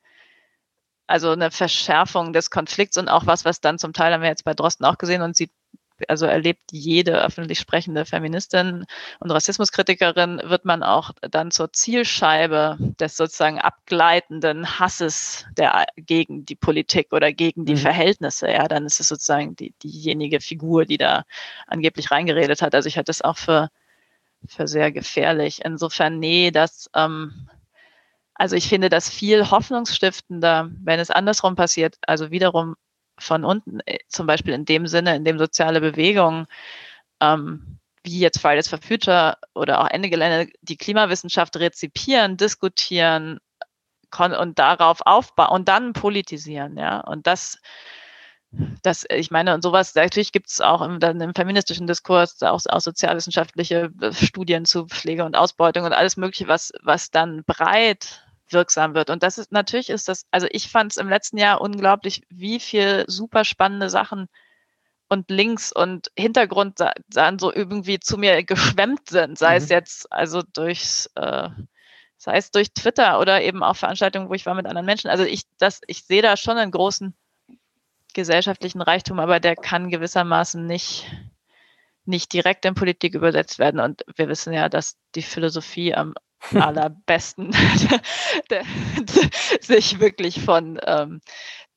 also eine Verschärfung des Konflikts und auch was, was dann zum Teil haben wir jetzt bei Drosten auch gesehen und sieht also erlebt jede öffentlich sprechende Feministin und Rassismuskritikerin, wird man auch dann zur Zielscheibe des sozusagen abgleitenden Hasses der, gegen die Politik oder gegen die mhm. Verhältnisse. Ja, dann ist es sozusagen die, diejenige Figur, die da angeblich reingeredet hat. Also ich halte das auch für, für sehr gefährlich. Insofern, nee, das, ähm, also ich finde das viel hoffnungsstiftender, wenn es andersrum passiert, also wiederum von unten, äh, zum Beispiel in dem Sinne, in dem soziale Bewegungen, ähm, wie jetzt Fridays for Future oder auch Ende Gelände, die Klimawissenschaft rezipieren, diskutieren und darauf aufbauen und dann politisieren, ja. Und das, das, ich meine, und sowas, natürlich gibt es auch im, dann im feministischen Diskurs auch, auch sozialwissenschaftliche äh, Studien zu Pflege und Ausbeutung und alles Mögliche, was, was dann breit wirksam wird. Und das ist natürlich ist das, also ich fand es im letzten Jahr unglaublich, wie viel super spannende Sachen und Links und Hintergrund dann so irgendwie zu mir geschwemmt sind, sei mhm. es jetzt also durchs, äh, sei es durch Twitter oder eben auch Veranstaltungen, wo ich war mit anderen Menschen. Also ich, das, ich sehe da schon einen großen gesellschaftlichen Reichtum, aber der kann gewissermaßen nicht, nicht direkt in Politik übersetzt werden. Und wir wissen ja, dass die Philosophie am allerbesten sich wirklich von ähm,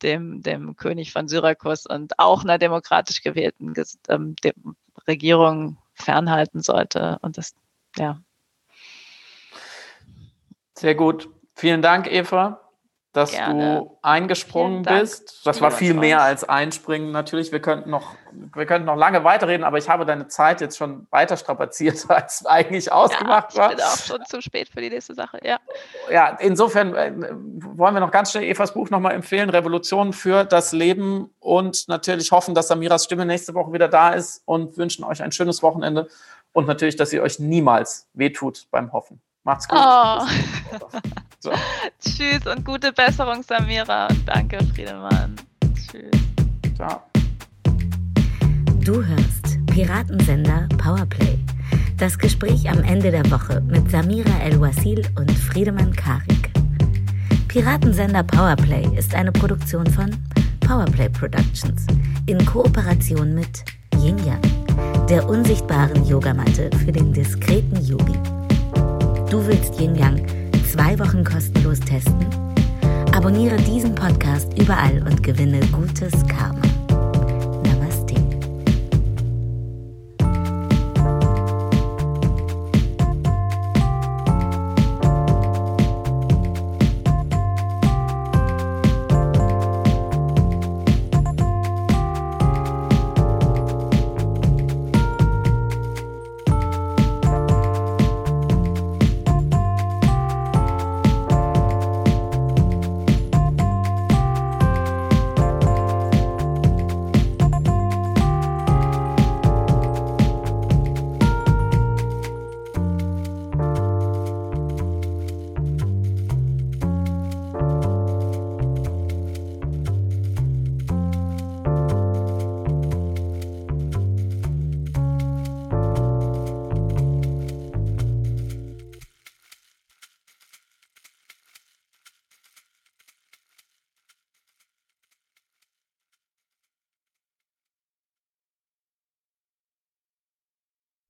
dem, dem König von Syrakus und auch einer demokratisch gewählten ähm, Regierung fernhalten sollte. Und das, ja. Sehr gut. Vielen Dank, Eva dass Gerne. du eingesprungen bist. Das war viel mehr als einspringen. Natürlich, wir könnten noch, wir könnten noch lange weiterreden, aber ich habe deine Zeit jetzt schon weiter strapaziert, als eigentlich ausgemacht ja, war. Ich bin auch schon zu spät für die nächste Sache, ja. Ja, insofern äh, wollen wir noch ganz schnell Evas Buch nochmal empfehlen, Revolution für das Leben und natürlich hoffen, dass Samiras Stimme nächste Woche wieder da ist und wünschen euch ein schönes Wochenende und natürlich, dass ihr euch niemals wehtut beim Hoffen. Macht's gut. Oh. So. Tschüss und gute Besserung, Samira. Und danke, Friedemann. Tschüss. Ciao. Du hörst Piratensender Powerplay. Das Gespräch am Ende der Woche mit Samira El-Wasil und Friedemann Karik. Piratensender Powerplay ist eine Produktion von Powerplay Productions in Kooperation mit Yin Yang, der unsichtbaren Yogamatte für den diskreten Yogi. Du willst Yin Yang zwei Wochen kostenlos testen? Abonniere diesen Podcast überall und gewinne gutes Karma.